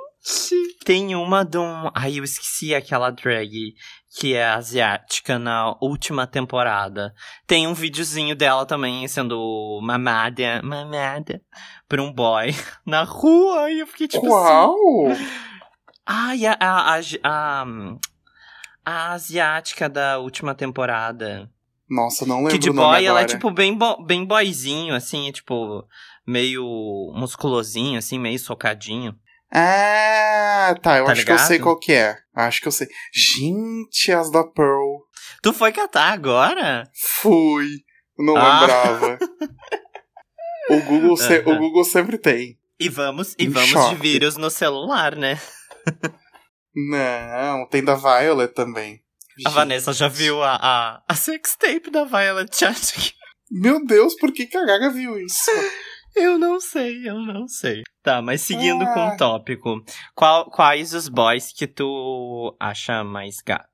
Tem uma de um. Ai, eu esqueci aquela drag que é asiática na última temporada. Tem um videozinho dela também sendo mamada, mamada por um boy na rua. E eu fiquei tipo assim. Qual? Ai, a, a, a, a, a asiática da última temporada. Nossa, não lembro nome boy ela é tipo bem, bo bem boyzinho, assim, é tipo meio musculosinho, assim, meio socadinho. Ah, tá. Eu Tá acho que eu sei ligado? qual que é. Acho que eu sei. Gente, as da Pearl. Tu foi catar agora? Fui. Não Ah. lembrava. o, Google se- o Google sempre tem. E vamos, e vamos de vírus no celular, né? Não, tem da Violet também. A Gente, Vanessa já viu a, a, a sextape da Violet Chat. Meu Deus, por que, que a Gaga viu isso? Eu não sei, eu não sei. Tá, mas seguindo com Ah. o tópico. Qual, quais os boys que tu acha mais gato?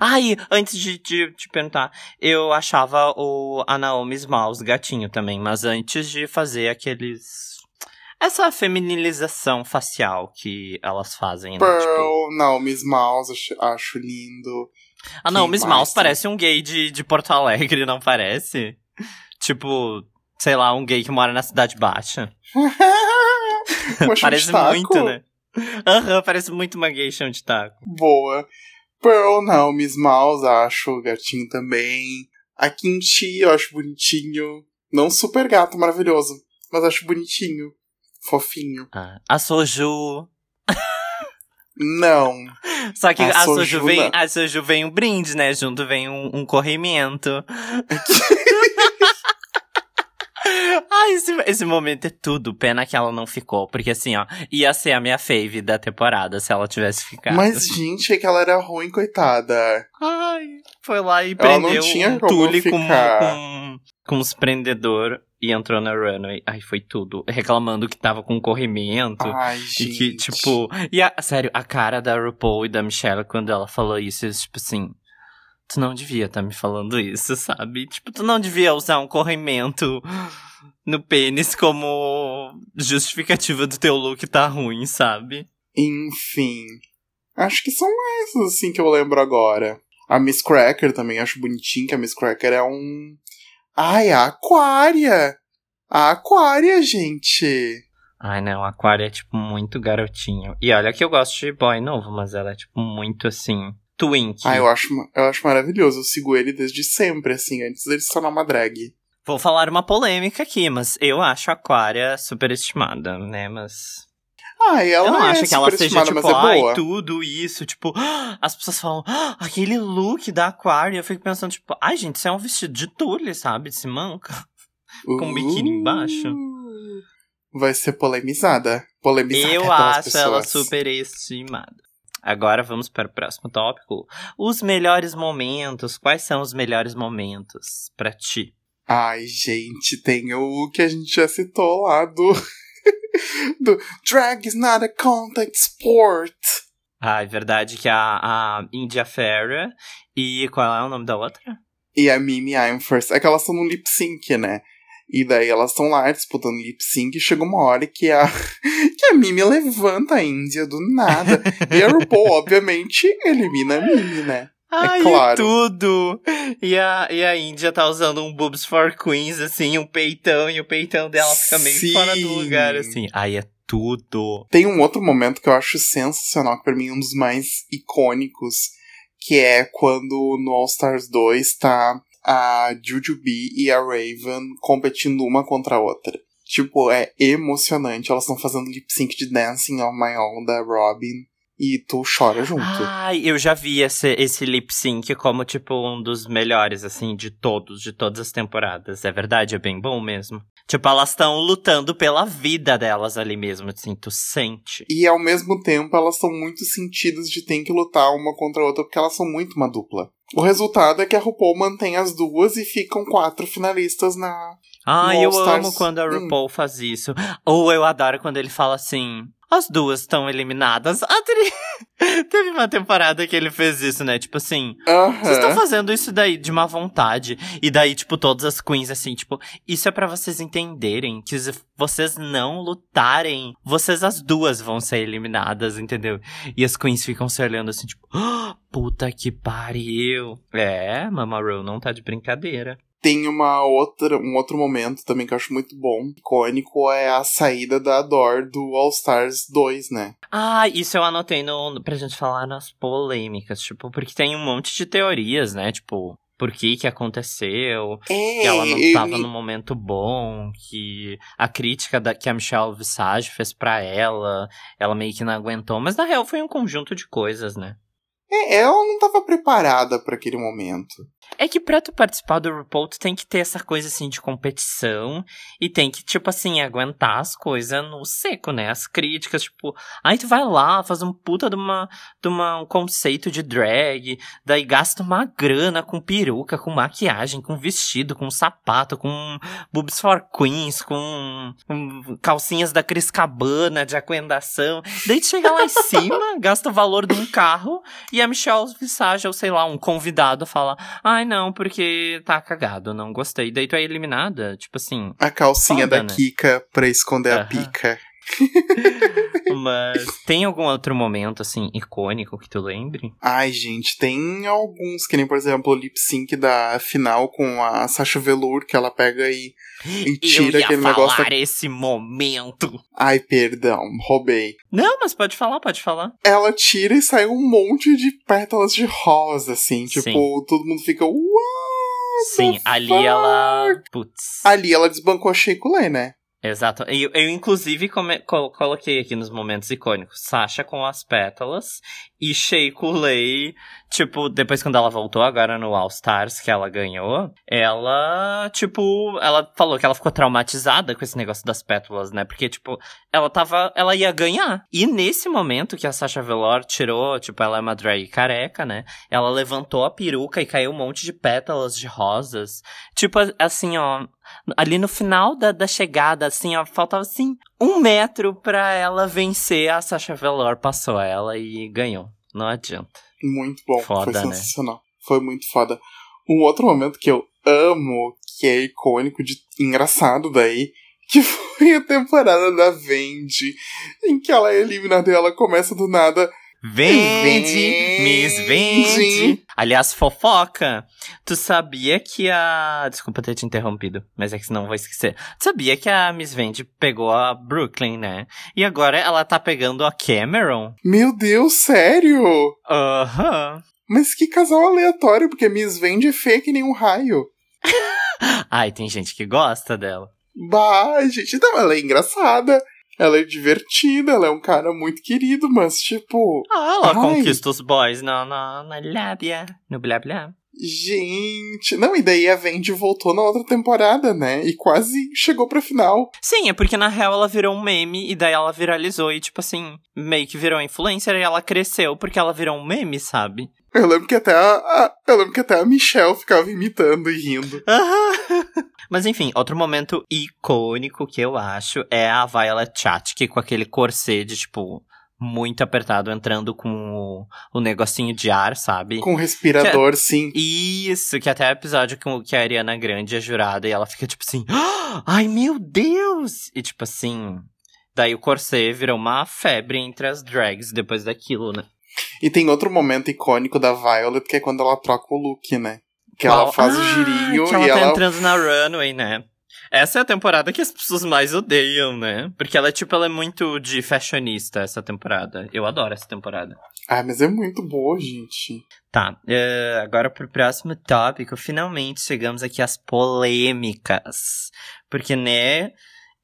Ai, antes de te perguntar, eu achava o a Naomi Smalls gatinho também, mas antes de fazer aqueles. Essa feminilização facial que elas fazem, né? Pearl, Tipo, Naomi Smalls, acho, acho lindo. a Naomi que Smalls mais tem? parece um gay de, de Porto Alegre, não parece? Tipo, sei lá, um gay que mora na Cidade Baixa. Parece muito, né? Aham, parece muito uma gay chão de taco. Boa. Pearl, Naomi Smalls, acho gatinho também. A Kimchi, eu acho bonitinho. Não super gato, maravilhoso. Mas acho bonitinho. Fofinho. Ah, a Soju. Não. Só que A a, Soju, Soju vem, não. a Soju vem um brinde, né? Junto vem um, um corrimento. Ai, esse, esse momento é tudo. Pena que ela não ficou. Porque assim, ó, ia ser a minha fave da temporada se ela tivesse ficado. Mas, gente, é que ela era ruim, coitada. Ai, foi lá e Ela não prendeu tinha um tule com, com, com os prendedor e entrou na runway. Ai, foi tudo. Reclamando que tava com corrimento. Ai, E gente. que, tipo. E a, sério, a cara da RuPaul e da Michelle quando ela falou isso, eles, tipo assim. Tu não devia estar me falando isso, sabe? Tipo, tu não devia usar um corrimento no pênis como justificativa do teu look tá ruim, sabe? Enfim. Acho que são essas, assim, que eu lembro agora. A Miss Cracker também acho bonitinho, que a Miss Cracker é um. Ai, a Aquária! A Aquária, gente! Ai, não, a Aquária é, tipo, muito garotinho. E olha que eu gosto de boy novo, mas ela é, tipo, muito assim. Twink. Ah, eu acho, eu acho maravilhoso. Eu sigo ele desde sempre, assim, antes dele se tornar uma drag. Vou falar uma polêmica aqui, mas eu acho a Aquária superestimada, né? Mas. Ah, ela eu não é acho que ela seja, tipo, é ai, tudo isso, tipo, as pessoas falam, "Ah, aquele look da Aquária, eu fico pensando, tipo, ai, gente, isso é um vestido de tule, sabe, de manca. com um biquíni embaixo. Uh, Vai ser polemizada. Polemizada Eu acho ela pessoas. superestimada. Agora vamos para o próximo tópico. Os melhores momentos. Quais são os melhores momentos pra ti? Ai, gente, tem o que a gente já citou lá do. do Drag is not a contact sport. Ah, é verdade que a, a India Ferrer e qual é o nome da outra? E a Mimi I'm First. É que elas estão no lip sync, né? E daí elas estão lá disputando lip sync e chega uma hora que a, que a Mimi levanta a Índia do nada. e a RuPaul, obviamente, elimina a Mimi, né? Ai, claro. tudo! E a, e a Índia tá usando um Boobs for Queens, assim, um peitão, e o peitão dela fica meio Sim. fora do lugar, assim. Ai, é tudo. Tem um outro momento que eu acho sensacional, que pra mim é um dos mais icônicos, que é quando no All Stars 2 tá a Jujubee e a Raven competindo uma contra a outra. Tipo, é emocionante. Elas estão fazendo lip sync de Dancing on My Own da Robin e tu chora junto. Ai, eu já vi esse, esse lip sync como, tipo, um dos melhores, assim, de todos, de todas as temporadas. É verdade, é bem bom mesmo. Tipo, elas estão lutando pela vida delas ali mesmo, assim, tu sente. E ao mesmo tempo elas estão muito sentidas de ter que lutar uma contra a outra porque elas são muito uma dupla. O resultado é que a RuPaul mantém as duas e ficam quatro finalistas na, Ai, No eu amo quando a hum. RuPaul faz isso. Ou eu adoro quando ele fala assim. As duas estão eliminadas. A tri- Teve uma temporada que ele fez isso, né? Tipo assim, vocês estão Aham. fazendo isso daí de má vontade. E daí, tipo, todas as queens, assim, tipo, isso é pra vocês entenderem que se vocês não lutarem, vocês as duas vão ser eliminadas, entendeu? E as queens ficam se olhando assim, tipo, "Ah, puta que pariu. É, Mama Ru não tá de brincadeira. Tem uma outra, um outro momento também que eu acho muito bom, icônico, é a saída da Dor do All Stars 2, né? Ah, isso eu anotei no, pra gente falar nas polêmicas, tipo, porque tem um monte de teorias, né? Tipo, por que que aconteceu, É, que ela não ele- tava no momento bom, que a crítica da, que a Michelle Visage fez pra ela, ela meio que não aguentou, mas na real foi um conjunto de coisas, né? é, ela não tava preparada pra aquele momento. É que pra tu participar do RuPaul, tu tem que ter essa coisa, assim, de competição. E tem que, tipo assim, aguentar as coisas no seco, né? As críticas, tipo... Aí tu vai lá, faz um puta de, uma, de uma, um conceito de drag. Daí gasta uma grana com peruca, com maquiagem, com vestido, com sapato, com boobs for queens, com, com calcinhas da Cris Cabana, de aquendação. Daí tu chega lá em cima, gasta o valor de um carro... E a Michelle Visage, ou sei lá, um convidado fala: Ai, não, porque tá cagado, não gostei. Daí tu é eliminada. Tipo assim. A calcinha Foda, da né? Kika pra esconder a pica. Mas tem algum outro momento, assim, icônico que tu lembre? Ai, gente, tem alguns, que nem, por exemplo, o lip sync da final com a Sasha Velour, que ela pega e, e tira Eu ia aquele falar negócio. Da... esse momento. Ai, perdão, roubei. Não, mas pode falar, pode falar. Ela tira e sai um monte de pétalas de rosa, assim. Tipo, Sim. todo mundo fica. Uau! Sim, ali ela. Putz. Ali ela desbancou a Sheikulé, né? Exato. Eu, eu inclusive, come- co- coloquei aqui nos momentos icônicos Sasha com as pétalas e Sheikulei, tipo, depois quando ela voltou agora no All Stars, que ela ganhou, ela, tipo, ela falou que ela ficou traumatizada com esse negócio das pétalas, né? Porque, tipo, ela tava, ela ia ganhar. E nesse momento que a Sasha Velour tirou, tipo, ela é uma drag careca, né? Ela levantou a peruca e caiu um monte de pétalas de rosas. Tipo, assim, ó, ali no final da, da chegada, assim, ó, faltava assim um metro pra ela vencer. A Sasha Velour passou ela e ganhou. Não adianta. Muito bom. Foda, foi né? sensacional. Foi muito foda. Um outro momento que eu amo, que é icônico de engraçado daí, que foi a temporada da Vendi, em que ela é eliminada e ela começa do nada. Vende, Vende. Miss Vende. Aliás, fofoca. Tu sabia que a. Desculpa ter te interrompido, mas é que senão vou esquecer. Tu sabia que a Miss Vende pegou a Brooklyn, né? E agora ela tá pegando a Cameron? Meu Deus, sério? Aham. Mas que casal aleatório, porque Miss Vendi é feia que nem um raio. Ai, tem gente que gosta dela. Bah, gente, não, ela é engraçada. Ela é divertida, ela é um cara muito querido, mas tipo. Ah, ela Ai. conquista os boys na, na, na lábia, no blá blá. Gente. Não, e daí a Vendi voltou na outra temporada, né? E quase chegou pra final. Sim, é porque na real ela virou um meme e daí ela viralizou e, tipo assim, meio que virou influencer e ela cresceu porque ela virou um meme, sabe? Eu lembro que até a, a- eu lembro que até a Michelle ficava imitando e rindo. Mas enfim, outro momento icônico que eu acho é a Violet Chachki com aquele corset de, tipo, muito apertado, entrando com o, o negocinho de ar, sabe? Com respirador, sim. Isso, que até o episódio com que a Ariana Grande é jurada e ela fica tipo assim, "Ah, ai meu Deus! E tipo assim, daí o corset virou uma febre entre as drags depois daquilo, né? E tem outro momento icônico da Violet, que é quando ela troca o look, né? Que ela Qual? faz o Ah, girinho que ela e tá ela. entrando na runway, né? Essa é a temporada que as pessoas mais odeiam, né? Porque ela é tipo, ela é muito de fashionista essa temporada. Eu adoro essa temporada. Ah, mas é muito boa, gente. Tá, eh, agora pro próximo tópico, finalmente chegamos aqui às polêmicas. Porque, né,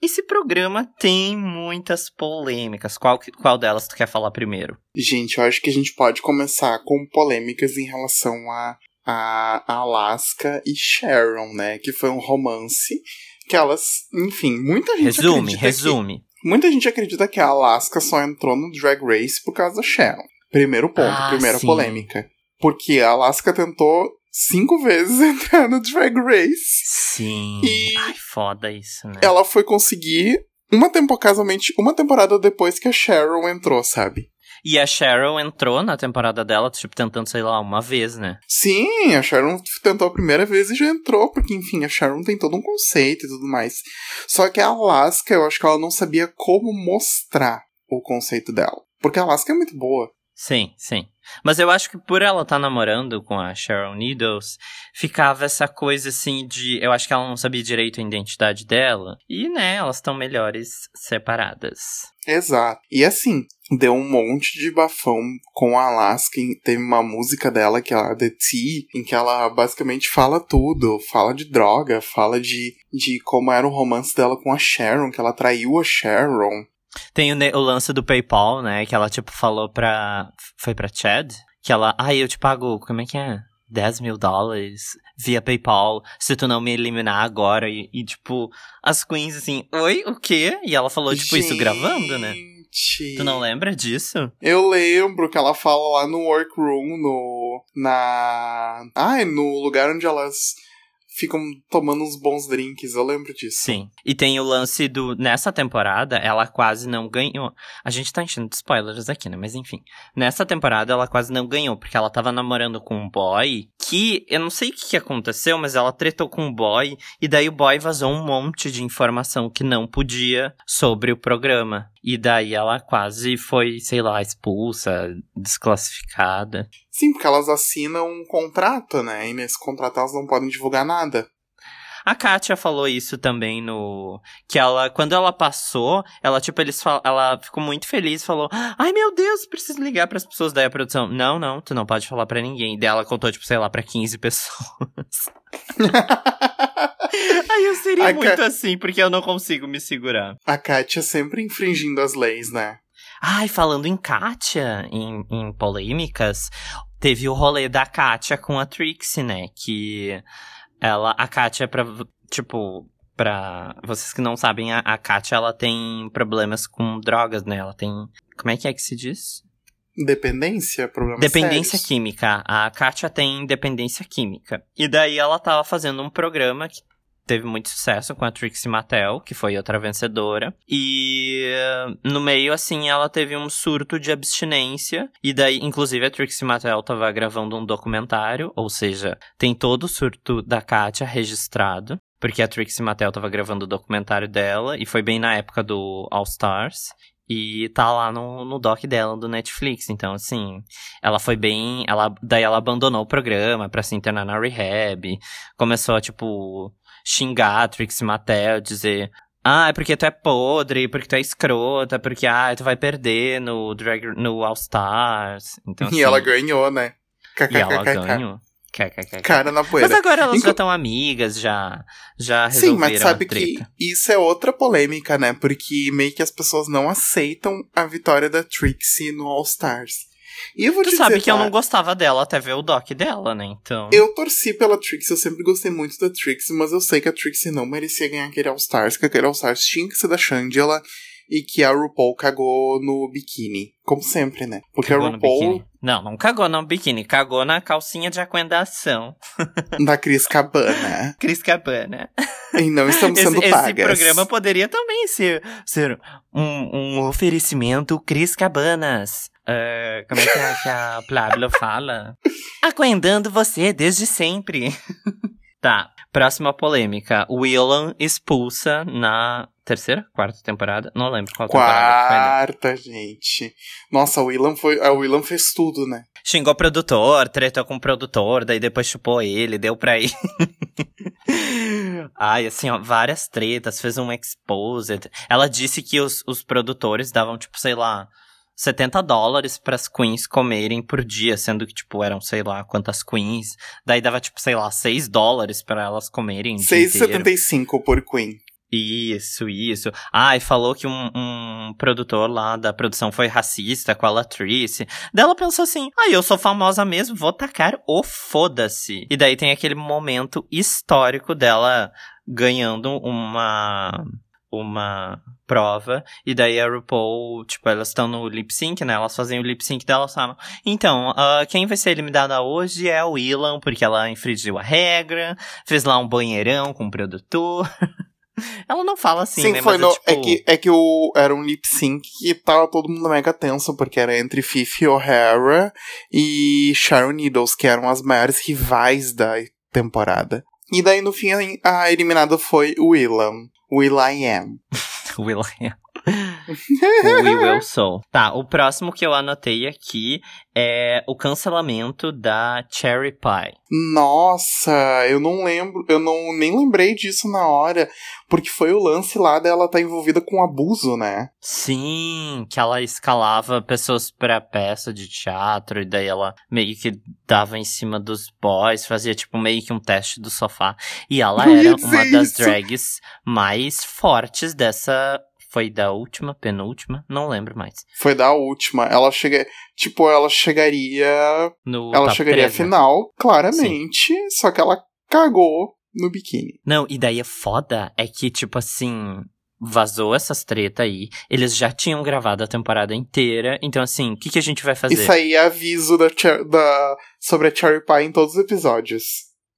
esse programa tem muitas polêmicas. Qual, qual delas tu quer falar primeiro? Gente, eu acho que a gente pode começar com polêmicas em relação a, a Alaska e Sharon, né? Que foi um romance que elas, enfim, muita gente Resume, acredita que- resume. muita gente acredita que a Alaska só entrou no Drag Race por causa da Sharon. Primeiro ponto, Ah, primeira sim. polêmica. Porque a Alaska tentou cinco vezes entrar no Drag Race. Sim. E- Ai, foda isso, né? Ela foi conseguir uma tempo, casualmente, uma temporada depois que a Sharon entrou, sabe? E a Cheryl entrou na temporada dela, tipo, tentando, sei lá, uma vez, né? Sim, a Sharon tentou a primeira vez e já entrou, porque, enfim, a Sharon tem todo um conceito e tudo mais. Só que a Alaska, eu acho que ela não sabia como mostrar o conceito dela. Porque a Alaska é muito boa. Sim, sim. Mas eu acho que por ela estar namorando com a Sharon Needles, ficava essa coisa assim de. Eu acho que ela não sabia direito a identidade dela. E, né, elas estão melhores separadas. Exato. E assim, deu um monte de bafão com a Alaska. Teve uma música dela que é a The Tea, em que ela basicamente fala tudo. Fala de droga, fala de, de como era o romance dela com a Sharon, que ela traiu a Sharon. Tem o, o lance do PayPal, né? Que ela, tipo, falou pra. Foi pra Chad? Que ela. Ai, eu te pago. Como é que é? 10 mil dólares via PayPal se tu não me eliminar agora. E, e, tipo, as queens assim, oi, o quê? E ela falou, tipo, isso gravando, né? Gente. Tu não lembra disso? Eu lembro que ela fala lá no workroom, no. Na. Ai, no lugar onde elas ficam tomando uns bons drinks, eu lembro disso. Sim. E tem o lance do. Nessa temporada, ela quase não ganhou. A gente tá enchendo de spoilers aqui, né? Mas enfim. Nessa temporada, ela quase não ganhou, porque ela tava namorando com um boy que. Eu não sei o que, que aconteceu, mas ela tretou com um boy. E daí o boy vazou um monte de informação que não podia sobre o programa. E daí ela quase foi, sei lá, expulsa, desclassificada. Sim, porque elas assinam um contrato, né? E nesse contrato elas não podem divulgar nada. A Katia falou isso também no. Que ela, quando ela passou, ela, tipo, eles fal... ela ficou muito feliz falou: Ai meu Deus, preciso ligar para as pessoas. Daí a produção: Não, não, tu não pode falar para ninguém. Daí ela contou, tipo, sei lá, pra 15 pessoas. Aí eu seria a muito Ka... assim, porque eu não consigo me segurar. A Katia sempre infringindo as leis, né? Ai, falando em Katia, em, em polêmicas, teve o rolê da Katia com a Trixie, né? Que ela, a Katia, pra, tipo, pra vocês que não sabem, a, a Katia, ela tem problemas com drogas, né? Ela tem, como é que é que se diz? Dependência? Problemas Dependência sérios. química. A Katia tem dependência química. E daí ela tava fazendo um programa que teve muito sucesso com a Trixie Mattel, que foi outra vencedora. E no meio, assim, ela teve um surto de abstinência. E daí, inclusive, a Trixie Mattel tava gravando um documentário, ou seja, tem todo o surto da Katia registrado. Porque a Trixie Mattel tava gravando o documentário dela, e foi bem na época do All Stars. E tá lá no, no doc dela do Netflix. Então, assim, ela foi bem. Ela, daí ela abandonou o programa pra se internar na rehab. Começou a, tipo, xingar a Trixie Mattel, dizer. Ah, é porque tu é podre, porque tu é escrota, porque ah, tu vai perder no Drag no All Stars. Então, assim, e ela ganhou, né? E ela ganhou. Cara na poeira. Mas agora elas Inclu... já estão amigas, já, já resolveram Sim, mas sabe que isso é outra polêmica, né? Porque meio que as pessoas não aceitam a vitória da Trixie no All Stars. E eu vou tu te sabe dizer, que tá? eu não gostava dela até ver o doc dela, né? Então. Eu torci pela Trixie, eu sempre gostei muito da Trixie, mas eu sei que a Trixie não merecia ganhar aquele All Stars, que aquele All Stars tinha que ser da Shangela e que a RuPaul cagou no biquíni. Como sempre, né? Porque cagou a RuPaul. Não, não cagou no biquíni, cagou na calcinha de aquendação. da Cris Cabana. Cris Cabana. E não estamos sendo esse, pagas. Esse programa poderia também ser, ser um, um oferecimento Cris Cabanas. Uh, como é que a, que a fala? Aquendando você desde sempre. tá, próxima polêmica. Willan expulsa na terceira? Quarta temporada? Não lembro qual temporada. Quarta, gente. Nossa, a Willan, foi, a Willan fez tudo, né? Xingou o produtor, tretou com o produtor, daí depois chupou ele, deu pra ele. Ai, assim, ó, várias tretas, fez um exposed. Ela disse que os, os produtores davam, tipo, sei lá, 70 dólares para as queens comerem por dia, sendo que, tipo, eram, sei lá, quantas queens. Daí dava, tipo, sei lá, 6 dólares para elas comerem. 6,75 por queen. Isso, isso. Ah, e falou que um, um, produtor lá da produção foi racista com a Latrice. Daí ela pensou assim: ah, eu sou famosa mesmo, vou tacar o foda-se. E daí tem aquele momento histórico dela ganhando uma uma prova, e daí a RuPaul, tipo, elas estão no lip sync, né? Elas fazem o lip sync delas falam, então, uh, quem vai ser eliminada hoje é o Willan, porque ela infringiu a regra, fez lá um banheirão com o produtor. ela não fala assim, Sim, né? Foi Mas no, é, tipo... é, que, é que o, era um lip sync que tava todo mundo mega tenso, porque era entre Fifi O'Hara e Sharon Needles, que eram as maiores rivais da temporada. E daí, no fim, a eliminada foi o Willam. Will I Am. Will I Am. We Will So. Tá, o próximo que eu anotei aqui é o cancelamento da Cherry Pie. Nossa, eu não lembro, eu não nem lembrei disso na hora, porque foi o lance lá dela estar tá envolvida com abuso, né? Sim, que ela escalava pessoas pra peça de teatro e daí ela meio que dava em cima dos boys, fazia tipo meio que um teste do sofá. E ela era uma das drags mais fortes dessa foi da última, penúltima, não lembro mais. Foi da última. Ela chega, tipo, ela chegaria no ela chegaria à né? final, claramente, Sim. só que ela cagou no biquíni. Não, e daí é foda é que tipo assim, vazou essas treta aí. Eles já tinham gravado a temporada inteira. Então, assim, o que, que a gente vai fazer? Isso aí é aviso da, da, sobre a Cherry Pie em todos os episódios.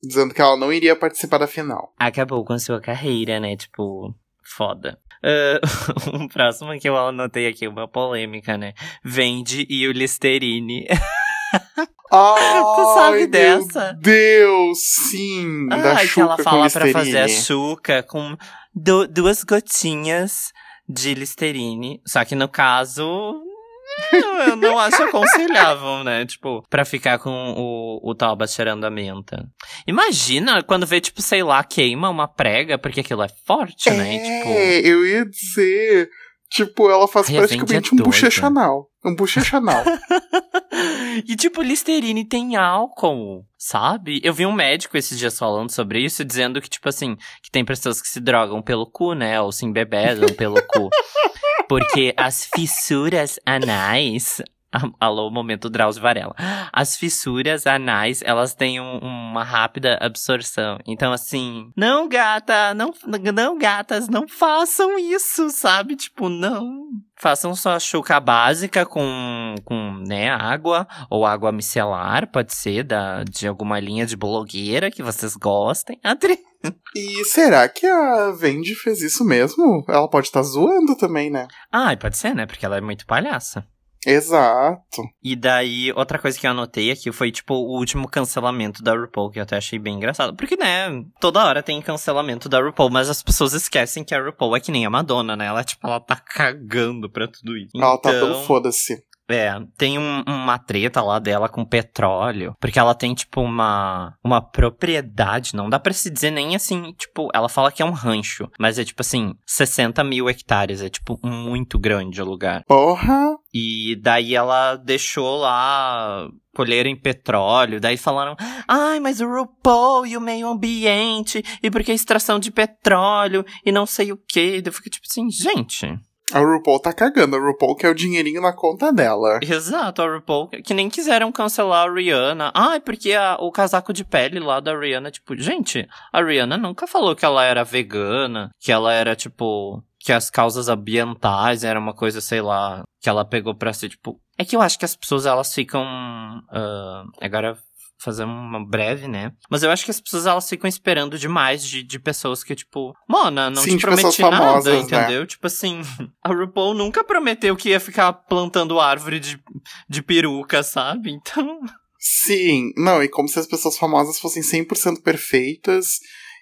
dizendo que ela não iria participar da final. Acabou com sua carreira, né? Tipo, foda. Uh, o próximo que eu anotei aqui, uma polêmica, né? Vende e o Listerine. Ai, tu sabe dessa? Deus, sim. Ah, da que ela fala pra fazer a Listerine. chuca com du- duas gotinhas de Listerine. Só que no caso. Eu não acho aconselhável, né? Tipo, pra ficar com o, o Toba cheirando a menta. Imagina quando vê, tipo, sei lá, queima uma prega, porque aquilo é forte, né? Tipo. É, eu ia dizer. Tipo, ela faz Ai, praticamente é um doida. bochechanal. Um bochechanal. e tipo, Listerine tem álcool, sabe? Eu vi um médico esses dias falando sobre isso, dizendo que, tipo assim, que tem pessoas que se drogam pelo cu, né? Ou se embebedam pelo cu. Porque as fissuras anais. Alô, momento Drauzio Varela. As fissuras anais, elas têm um- uma rápida absorção. Então, assim, não, gata, não, não, gatas, não façam isso, sabe? Tipo, não. Façam só chuca básica com, com, né, água ou água micelar, pode ser, da, de alguma linha de blogueira que vocês gostem. Adri- e será que a Vendi fez isso mesmo? Ela pode estar zoando também, né? Ai, pode ser, né? Porque ela é muito palhaça. Exato. E daí, outra coisa que eu anotei aqui foi, tipo, o último cancelamento da RuPaul, que eu até achei bem engraçado. Porque, né, toda hora tem cancelamento da RuPaul, mas as pessoas esquecem que a RuPaul é que nem a Madonna, né? Ela, tipo, ela tá cagando pra tudo isso. Ela tá Então, dando foda-se. É, tem um- uma treta lá dela com petróleo, porque ela tem, tipo, uma, uma propriedade, não dá pra se dizer nem assim, tipo, ela fala que é um rancho, mas é, tipo assim, 60 mil hectares, é, tipo, muito grande o lugar. Porra! E daí ela deixou lá colher em petróleo, daí falaram, ai, mas o RuPaul e o meio ambiente, e porque a extração de petróleo, e não sei o que, eu fico tipo assim, gente... A RuPaul tá cagando. A RuPaul quer o dinheirinho na conta dela. Exato, a RuPaul, que nem quiseram cancelar a Rihanna. Ah, porque a- o casaco de pele lá da Rihanna, tipo, gente, a Rihanna nunca falou que ela era vegana, que ela era, tipo, que as causas ambientais era uma coisa, sei lá, que ela pegou pra si, tipo. É que eu acho que as pessoas, elas ficam. ah, agora. Fazer uma breve, né? Mas eu acho que as pessoas elas ficam esperando demais de, de pessoas que, tipo, Mona, não Sim, te prometi nada, famosas, né? entendeu? Tipo assim, a RuPaul nunca prometeu que ia ficar plantando árvore de, de peruca, sabe? Então. Sim, não, e como se as pessoas famosas fossem 100% perfeitas,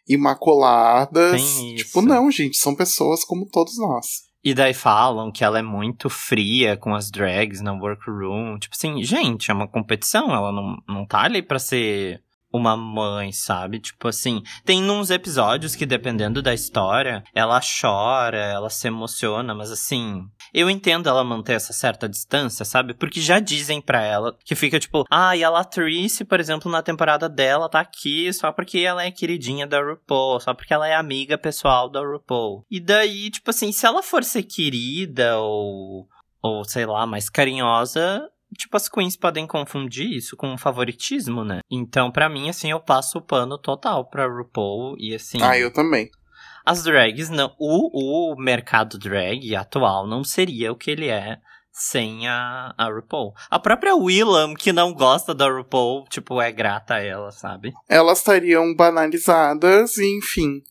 imaculadas. Tipo, não, gente, são pessoas como todos nós. E daí falam que ela é muito fria com as drags na workroom. Tipo assim, gente, é uma competição, ela não, não tá ali pra ser uma mãe, sabe? Tipo assim, tem uns episódios que, dependendo da história, ela chora, ela se emociona, mas assim, eu entendo ela manter essa certa distância, sabe? Porque já dizem pra ela que fica tipo, ah, e a Latrice, por exemplo, na temporada dela tá aqui só porque ela é queridinha da RuPaul, só porque ela é amiga pessoal da RuPaul. E daí, tipo assim, se ela for ser querida ou ou sei lá, mais carinhosa, tipo, as queens podem confundir isso com favoritismo, né? Então, pra mim, assim, eu passo o pano total pra RuPaul e assim. Ah, eu também. As drags não. O, o mercado drag atual não seria o que ele é sem a, a RuPaul. A própria Willam, que não gosta da RuPaul, tipo, é grata a ela, sabe? Elas estariam banalizadas e, enfim,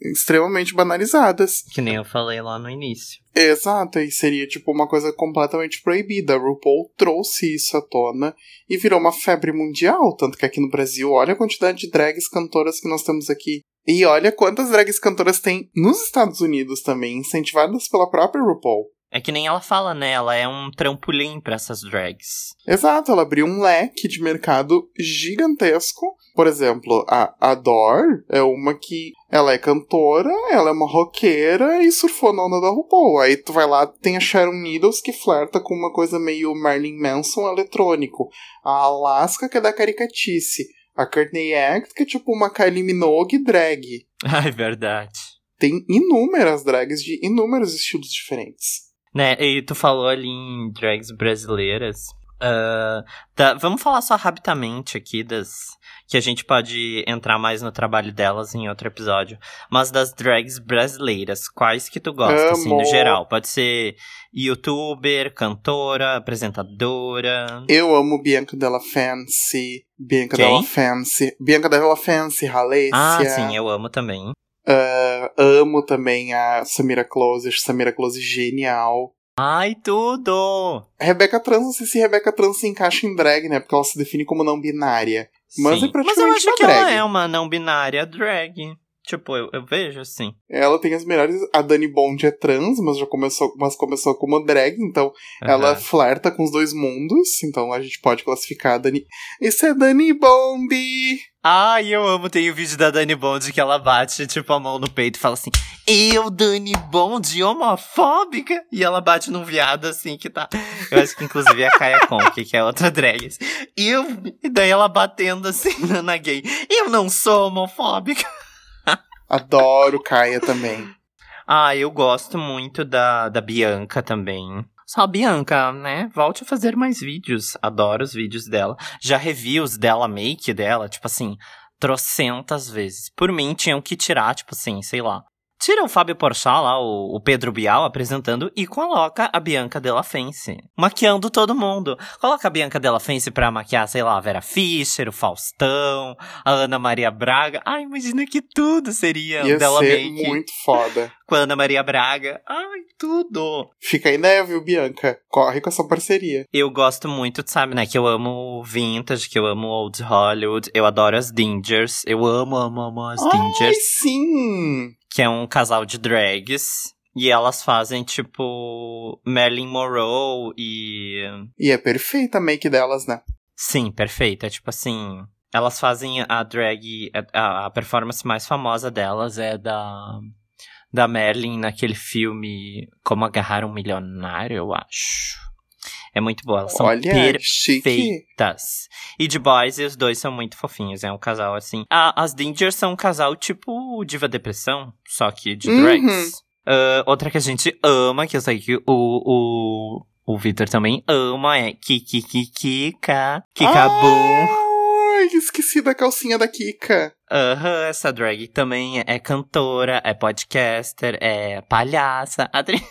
extremamente banalizadas. Que nem eu falei lá no início. Exato, e seria tipo uma coisa completamente proibida. A RuPaul trouxe isso à tona e virou uma febre mundial. Tanto que aqui no Brasil, olha a quantidade de drags cantoras que nós temos aqui. E olha quantas drags cantoras tem nos Estados Unidos também, incentivadas pela própria RuPaul. É que nem ela fala, né? Ela é um trampolim pra essas drags. Exato, ela abriu um leque de mercado gigantesco. Por exemplo, a Adore é uma que ela é cantora, ela é uma roqueira e surfou na onda da RuPaul. Aí tu vai lá, tem a Sharon Needles que flerta com uma coisa meio Marilyn Manson eletrônico. A Alaska que é da caricatice. A Courtney Act que é tipo uma Kylie Minogue drag. Ai, verdade. Tem inúmeras drags de inúmeros estilos diferentes. Né, e tu falou ali em drags brasileiras. Uh, tá, vamos falar só rapidamente aqui das. Que a gente pode entrar mais no trabalho delas em outro episódio. Mas das drags brasileiras, quais que tu gosta, Amo. assim, no geral? Pode ser youtuber, cantora, apresentadora. Eu amo Bianca Della Fancy. Bianca Quem? Della Fancy. Bianca Della Fancy, Halessia. Ah, sim, eu amo também. Uh, amo também a Samira Close, acho Samira Close genial. Ai, tudo! Rebeca Trans, não sei se Rebeca Trans se encaixa em drag, né? Porque ela se define como não binária. Mas Sim. é praticamente Mas eu acho que drag. ela é uma não binária drag. Tipo, eu, eu vejo assim. Ela tem as melhores. A Dani Bond é trans, mas já começou, mas começou como drag, então uhum. ela flerta com os dois mundos. Então a gente pode classificar a Dani. Isso é Dani Bond! Ai, eu amo. Tem o vídeo da Dani Bond que ela bate, tipo, a mão no peito e fala assim: Eu, Dani Bond, homofóbica? E ela bate num viado assim que tá. Eu acho que inclusive é a Kaya Conk, que é outra drag. Eu. E daí ela batendo assim na gay. Eu não sou homofóbica. Adoro Kaia também. Ah, eu gosto muito da, da Bianca também. Só Bianca, né? Volte a fazer mais vídeos. Adoro os vídeos dela. Já revi os dela, make dela, tipo assim, trocentas vezes. Por mim, tinham que tirar, tipo assim, sei lá, Tira o Fábio Porchat lá, o, o, Pedro Bial apresentando e coloca a Bianca Della Fence maquiando todo mundo. Coloca a Bianca Della Fence pra maquiar, sei lá, a Vera Fischer, o Faustão, a Ana Maria Braga. Ai, imagina que tudo seria Ia Della ser Make. muito foda. Com a Ana Maria Braga. Ai, tudo. Fica aí, né, viu, Bianca? Corre com essa parceria. Eu gosto muito, sabe, né, que eu amo vintage, que eu amo old Hollywood, eu adoro as Dingers, eu amo, amo, amo as Dingers. Ai, sim! Que é um casal de drags. E elas fazem, tipo, Marilyn Monroe e. E é perfeita a make delas, né? Sim, perfeita. Tipo assim. Elas fazem a drag. A, a performance mais famosa delas é da. Da Marilyn naquele filme Como Agarrar um Milionário, eu acho. É muito boa. Elas são Olha, perfeitas. Chique. E de boys, os dois são muito fofinhos. É um casal assim. Ah, as Dingers são um casal tipo Diva Depressão, só que de drags. Uhum. Uh, outra que a gente ama, que eu sei que o, o, o Victor também ama, é Kiki Kika. Kikabum. Ai, esqueci da calcinha da Kika. Aham, uhum, essa drag também é cantora, é podcaster, é palhaça. Adri...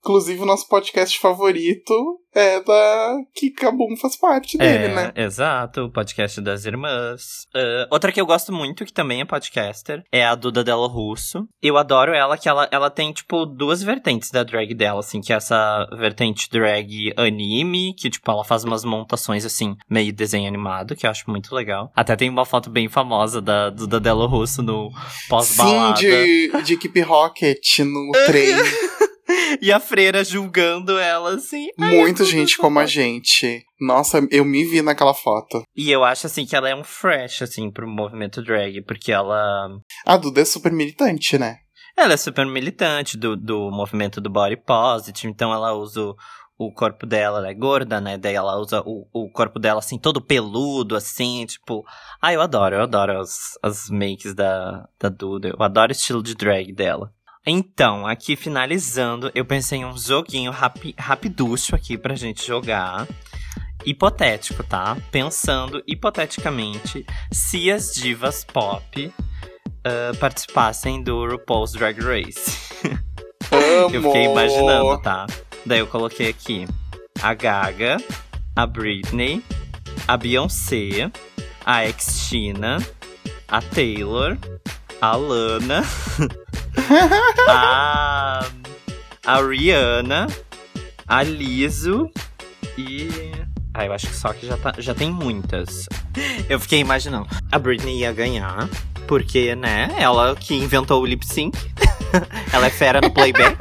Inclusive, o nosso podcast favorito é da que Kabum faz parte dele, é, né? Exato, o podcast das irmãs. Uh, outra que eu gosto muito, que também é podcaster, é a Duda Delo Russo. Eu adoro ela, que ela, ela tem, tipo, duas vertentes da drag dela, assim, que é essa vertente drag anime, que, tipo, ela faz umas montações, assim, meio desenho animado, que eu acho muito legal. Até tem uma foto bem famosa da Duda Delo Russo no pós-balada. Sim, de, de Equipe Rocket no trem. e a freira julgando ela assim. Muita gente como a gente. Nossa, eu me vi naquela foto. E eu acho assim que ela é um fresh assim pro movimento drag, porque ela A Duda é super militante, né? Ela é super militante do, do movimento do body positive, então ela usa o, corpo dela, ela é gorda, né? Daí ela usa o, o corpo dela assim, todo peludo, assim, tipo. Ah, eu adoro, eu adoro as, as makes da, da Duda. Eu adoro o estilo de drag dela. Então, aqui finalizando, eu pensei em um joguinho rapi rapiducho aqui pra gente jogar. Hipotético, tá? Pensando hipoteticamente se as divas pop uh, participassem do RuPaul's Drag Race. eu fiquei imaginando, tá? Daí eu coloquei aqui a Gaga, a Britney, a Beyoncé, a Xtina, a Taylor, a Lana. a, a Rihanna, a Liso e. Ah, eu acho que só que já, tá, já tem muitas. Eu fiquei imaginando. A Britney ia ganhar, porque, né, ela que inventou o lip sync. ela é fera no playback.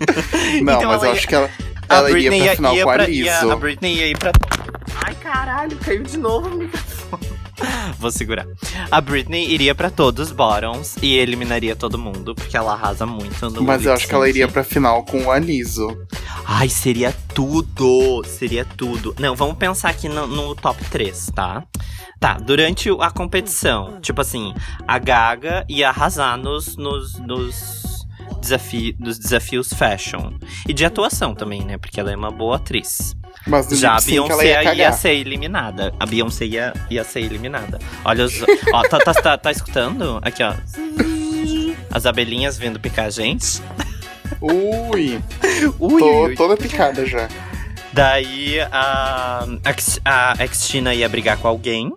Não, então mas eu ia... acho que ela, ela iria pra final ia, com a Liso. Ia, a Britney ia ir pra. Ai, caralho, caiu de novo o microfone. Vou segurar. A Britney iria para todos os bottoms e eliminaria todo mundo, porque ela arrasa muito no Mas eu acho que ela iria pra final com o Aliso. Ai, seria tudo! Seria tudo. Não, vamos pensar aqui no, no top 3, tá? Tá, durante a competição, tipo assim, a Gaga ia arrasar nos, nos, nos, desafi nos desafios fashion. E de atuação também, né? Porque ela é uma boa atriz. Mas Já a Beyoncé ia ia, ser eliminada. A Beyoncé ia, ia ser eliminada. Olha os. ó, tá, tá, tá, tá escutando? Aqui, ó. As abelhinhas vindo picar a gente. Ui, Ui, tô ui, toda picada já. Daí a, a, a Xtina ia brigar com alguém.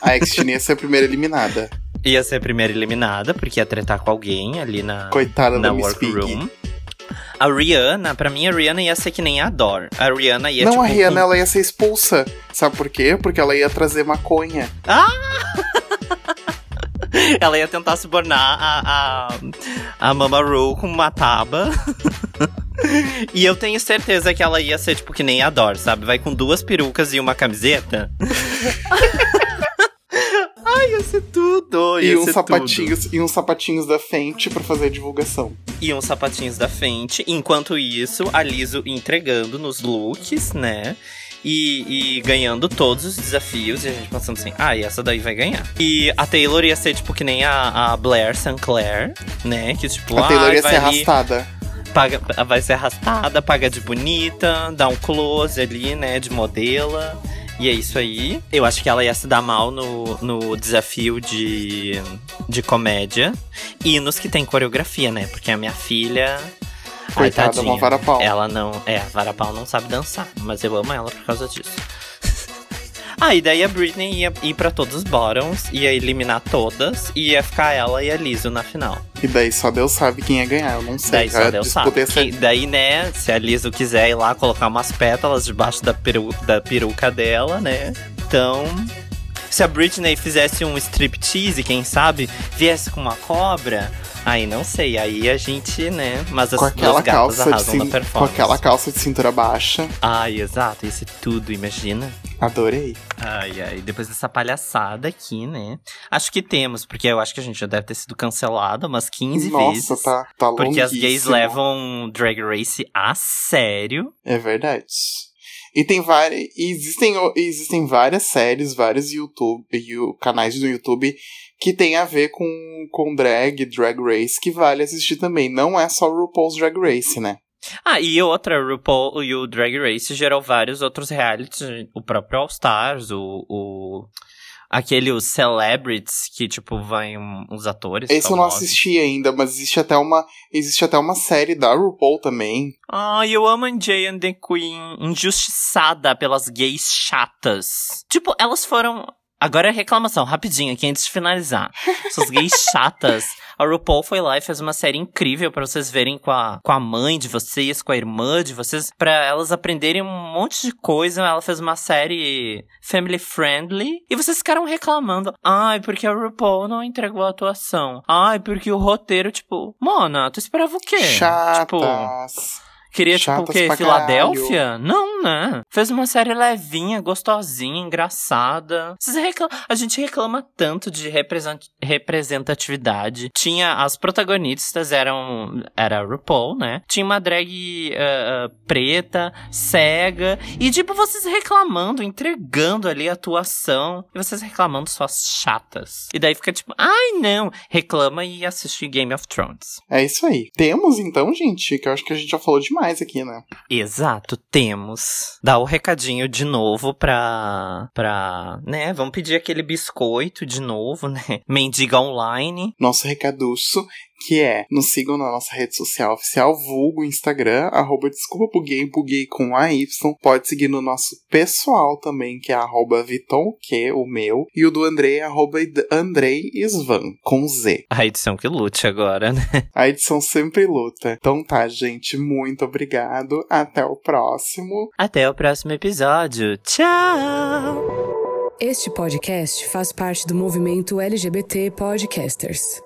A X-Tina ia ser a primeira eliminada. Ia ser a primeira eliminada, porque ia tretar com alguém ali na, Coitada na da workroom. A Rihanna, pra mim, a Rihanna ia ser que nem a Dor. A Rihanna ia, Não, tipo, a Rihanna com- ela ia ser expulsa. Sabe por quê? Porque ela ia trazer maconha. Ela ia tentar subornar a, a, a Mama Ru com uma taba. e eu tenho certeza que ela ia ser tipo que nem a Dor, sabe? Vai com duas perucas e uma camiseta. Ia ser tudo. Ia E uns sapatinhos, e uns sapatinhos da Fenty pra fazer a divulgação. E uns sapatinhos da frente. Enquanto isso, a Liso entregando nos looks, né? E, e ganhando todos os desafios. E a gente pensando assim, ah, e essa daí vai ganhar. E a Taylor ia ser, tipo, que nem a, a Blair Sinclair, né? Que, tipo, A Taylor ah, ia ser arrastada. paga, vai ser arrastada, paga de bonita, dá um close ali, né, de modela. E é isso aí. Eu acho que ela ia se dar mal no, no desafio de, de comédia. E nos que tem coreografia, né? Porque a minha filha. ai, Coitada, tadinha, uma vara pau. Ela não. É, a Vara Pau não sabe dançar. Mas eu amo ela por causa disso. Ah, e daí a Britney ia ir pra todos os bottoms, ia eliminar todas, e ia ficar ela e a Lizzo na final. E daí só Deus sabe quem ia ganhar, eu não sei. Daí só Deus sabe. ser- Que- daí, né, se a Liso quiser ir lá colocar umas pétalas debaixo da, peru, da peruca dela, né? Então. Se a Britney fizesse um striptease, quem sabe, viesse com uma cobra, aí não sei, aí a gente, né? Mas as com aquela calça de cin- com aquela calça de cintura baixa. Ai, exato, isso é tudo, imagina. Adorei. Ai, ai, depois dessa palhaçada aqui, né? Acho que temos, porque eu acho que a gente já deve ter sido cancelado umas 15 Nossa, vezes. tá, tá Porque as gays levam Drag Race a sério. É verdade. E tem várias. Existem, existem várias séries, vários YouTube, you- canais do YouTube que tem a ver com, com drag, drag race, que vale assistir também. Não é só RuPaul's Drag Race, né? Ah, e outra, RuPaul e o Drag Race gerou vários outros realities, o próprio All Stars, o. o aquele, os Celebrities, que, tipo, vai um- uns atores. Esse eu não famosos. assisti ainda, mas existe até uma. Existe até uma série da RuPaul também. Ai, eu amo a Jay and the Queen, injustiçada pelas gays chatas. Tipo, elas foram. Agora é reclamação, rapidinho aqui antes de finalizar. Essas gays chatas. A RuPaul foi lá e fez uma série incrível pra vocês verem com a, com a mãe de vocês, com a irmã de vocês, pra elas aprenderem um monte de coisa. Ela fez uma série family friendly e vocês ficaram reclamando. Ai, porque a RuPaul não entregou a atuação. Ai, porque o roteiro, tipo, Mona, tu esperava o quê? Tipo, Chatas. Queria, tipo, o quê? Filadélfia? Não, né? Fez uma série levinha, gostosinha, engraçada. Vocês recla- A gente reclama tanto de represent- representatividade. Tinha... As protagonistas eram... Era a RuPaul, né? Tinha uma drag ah, ah, preta, cega. E, tipo, vocês reclamando, entregando ali a atuação. E vocês reclamando suas chatas. E daí fica tipo... Ai, não! Reclama e assiste Game of Thrones. É isso aí. Temos então, gente, que eu acho que a gente já falou demais aqui, né? Exato, temos. Dá o recadinho de novo pra. pra. né? Vamos pedir aquele biscoito de novo, né? Mendiga online. Nosso recaduço, que é nos sigam na nossa rede social oficial, vulgo Instagram, arroba desculpa buguei, buguei com AY. Pode seguir no nosso pessoal também, que é arroba Viton, que o meu, e o do Andrei, arroba Andrei Svan, com Z. A edição que lute agora, né? A edição sempre luta. Então tá, gente, muito obrigado. Até o próximo. Até o próximo episódio. Tchau! Este podcast faz parte do movimento LGBT Podcasters.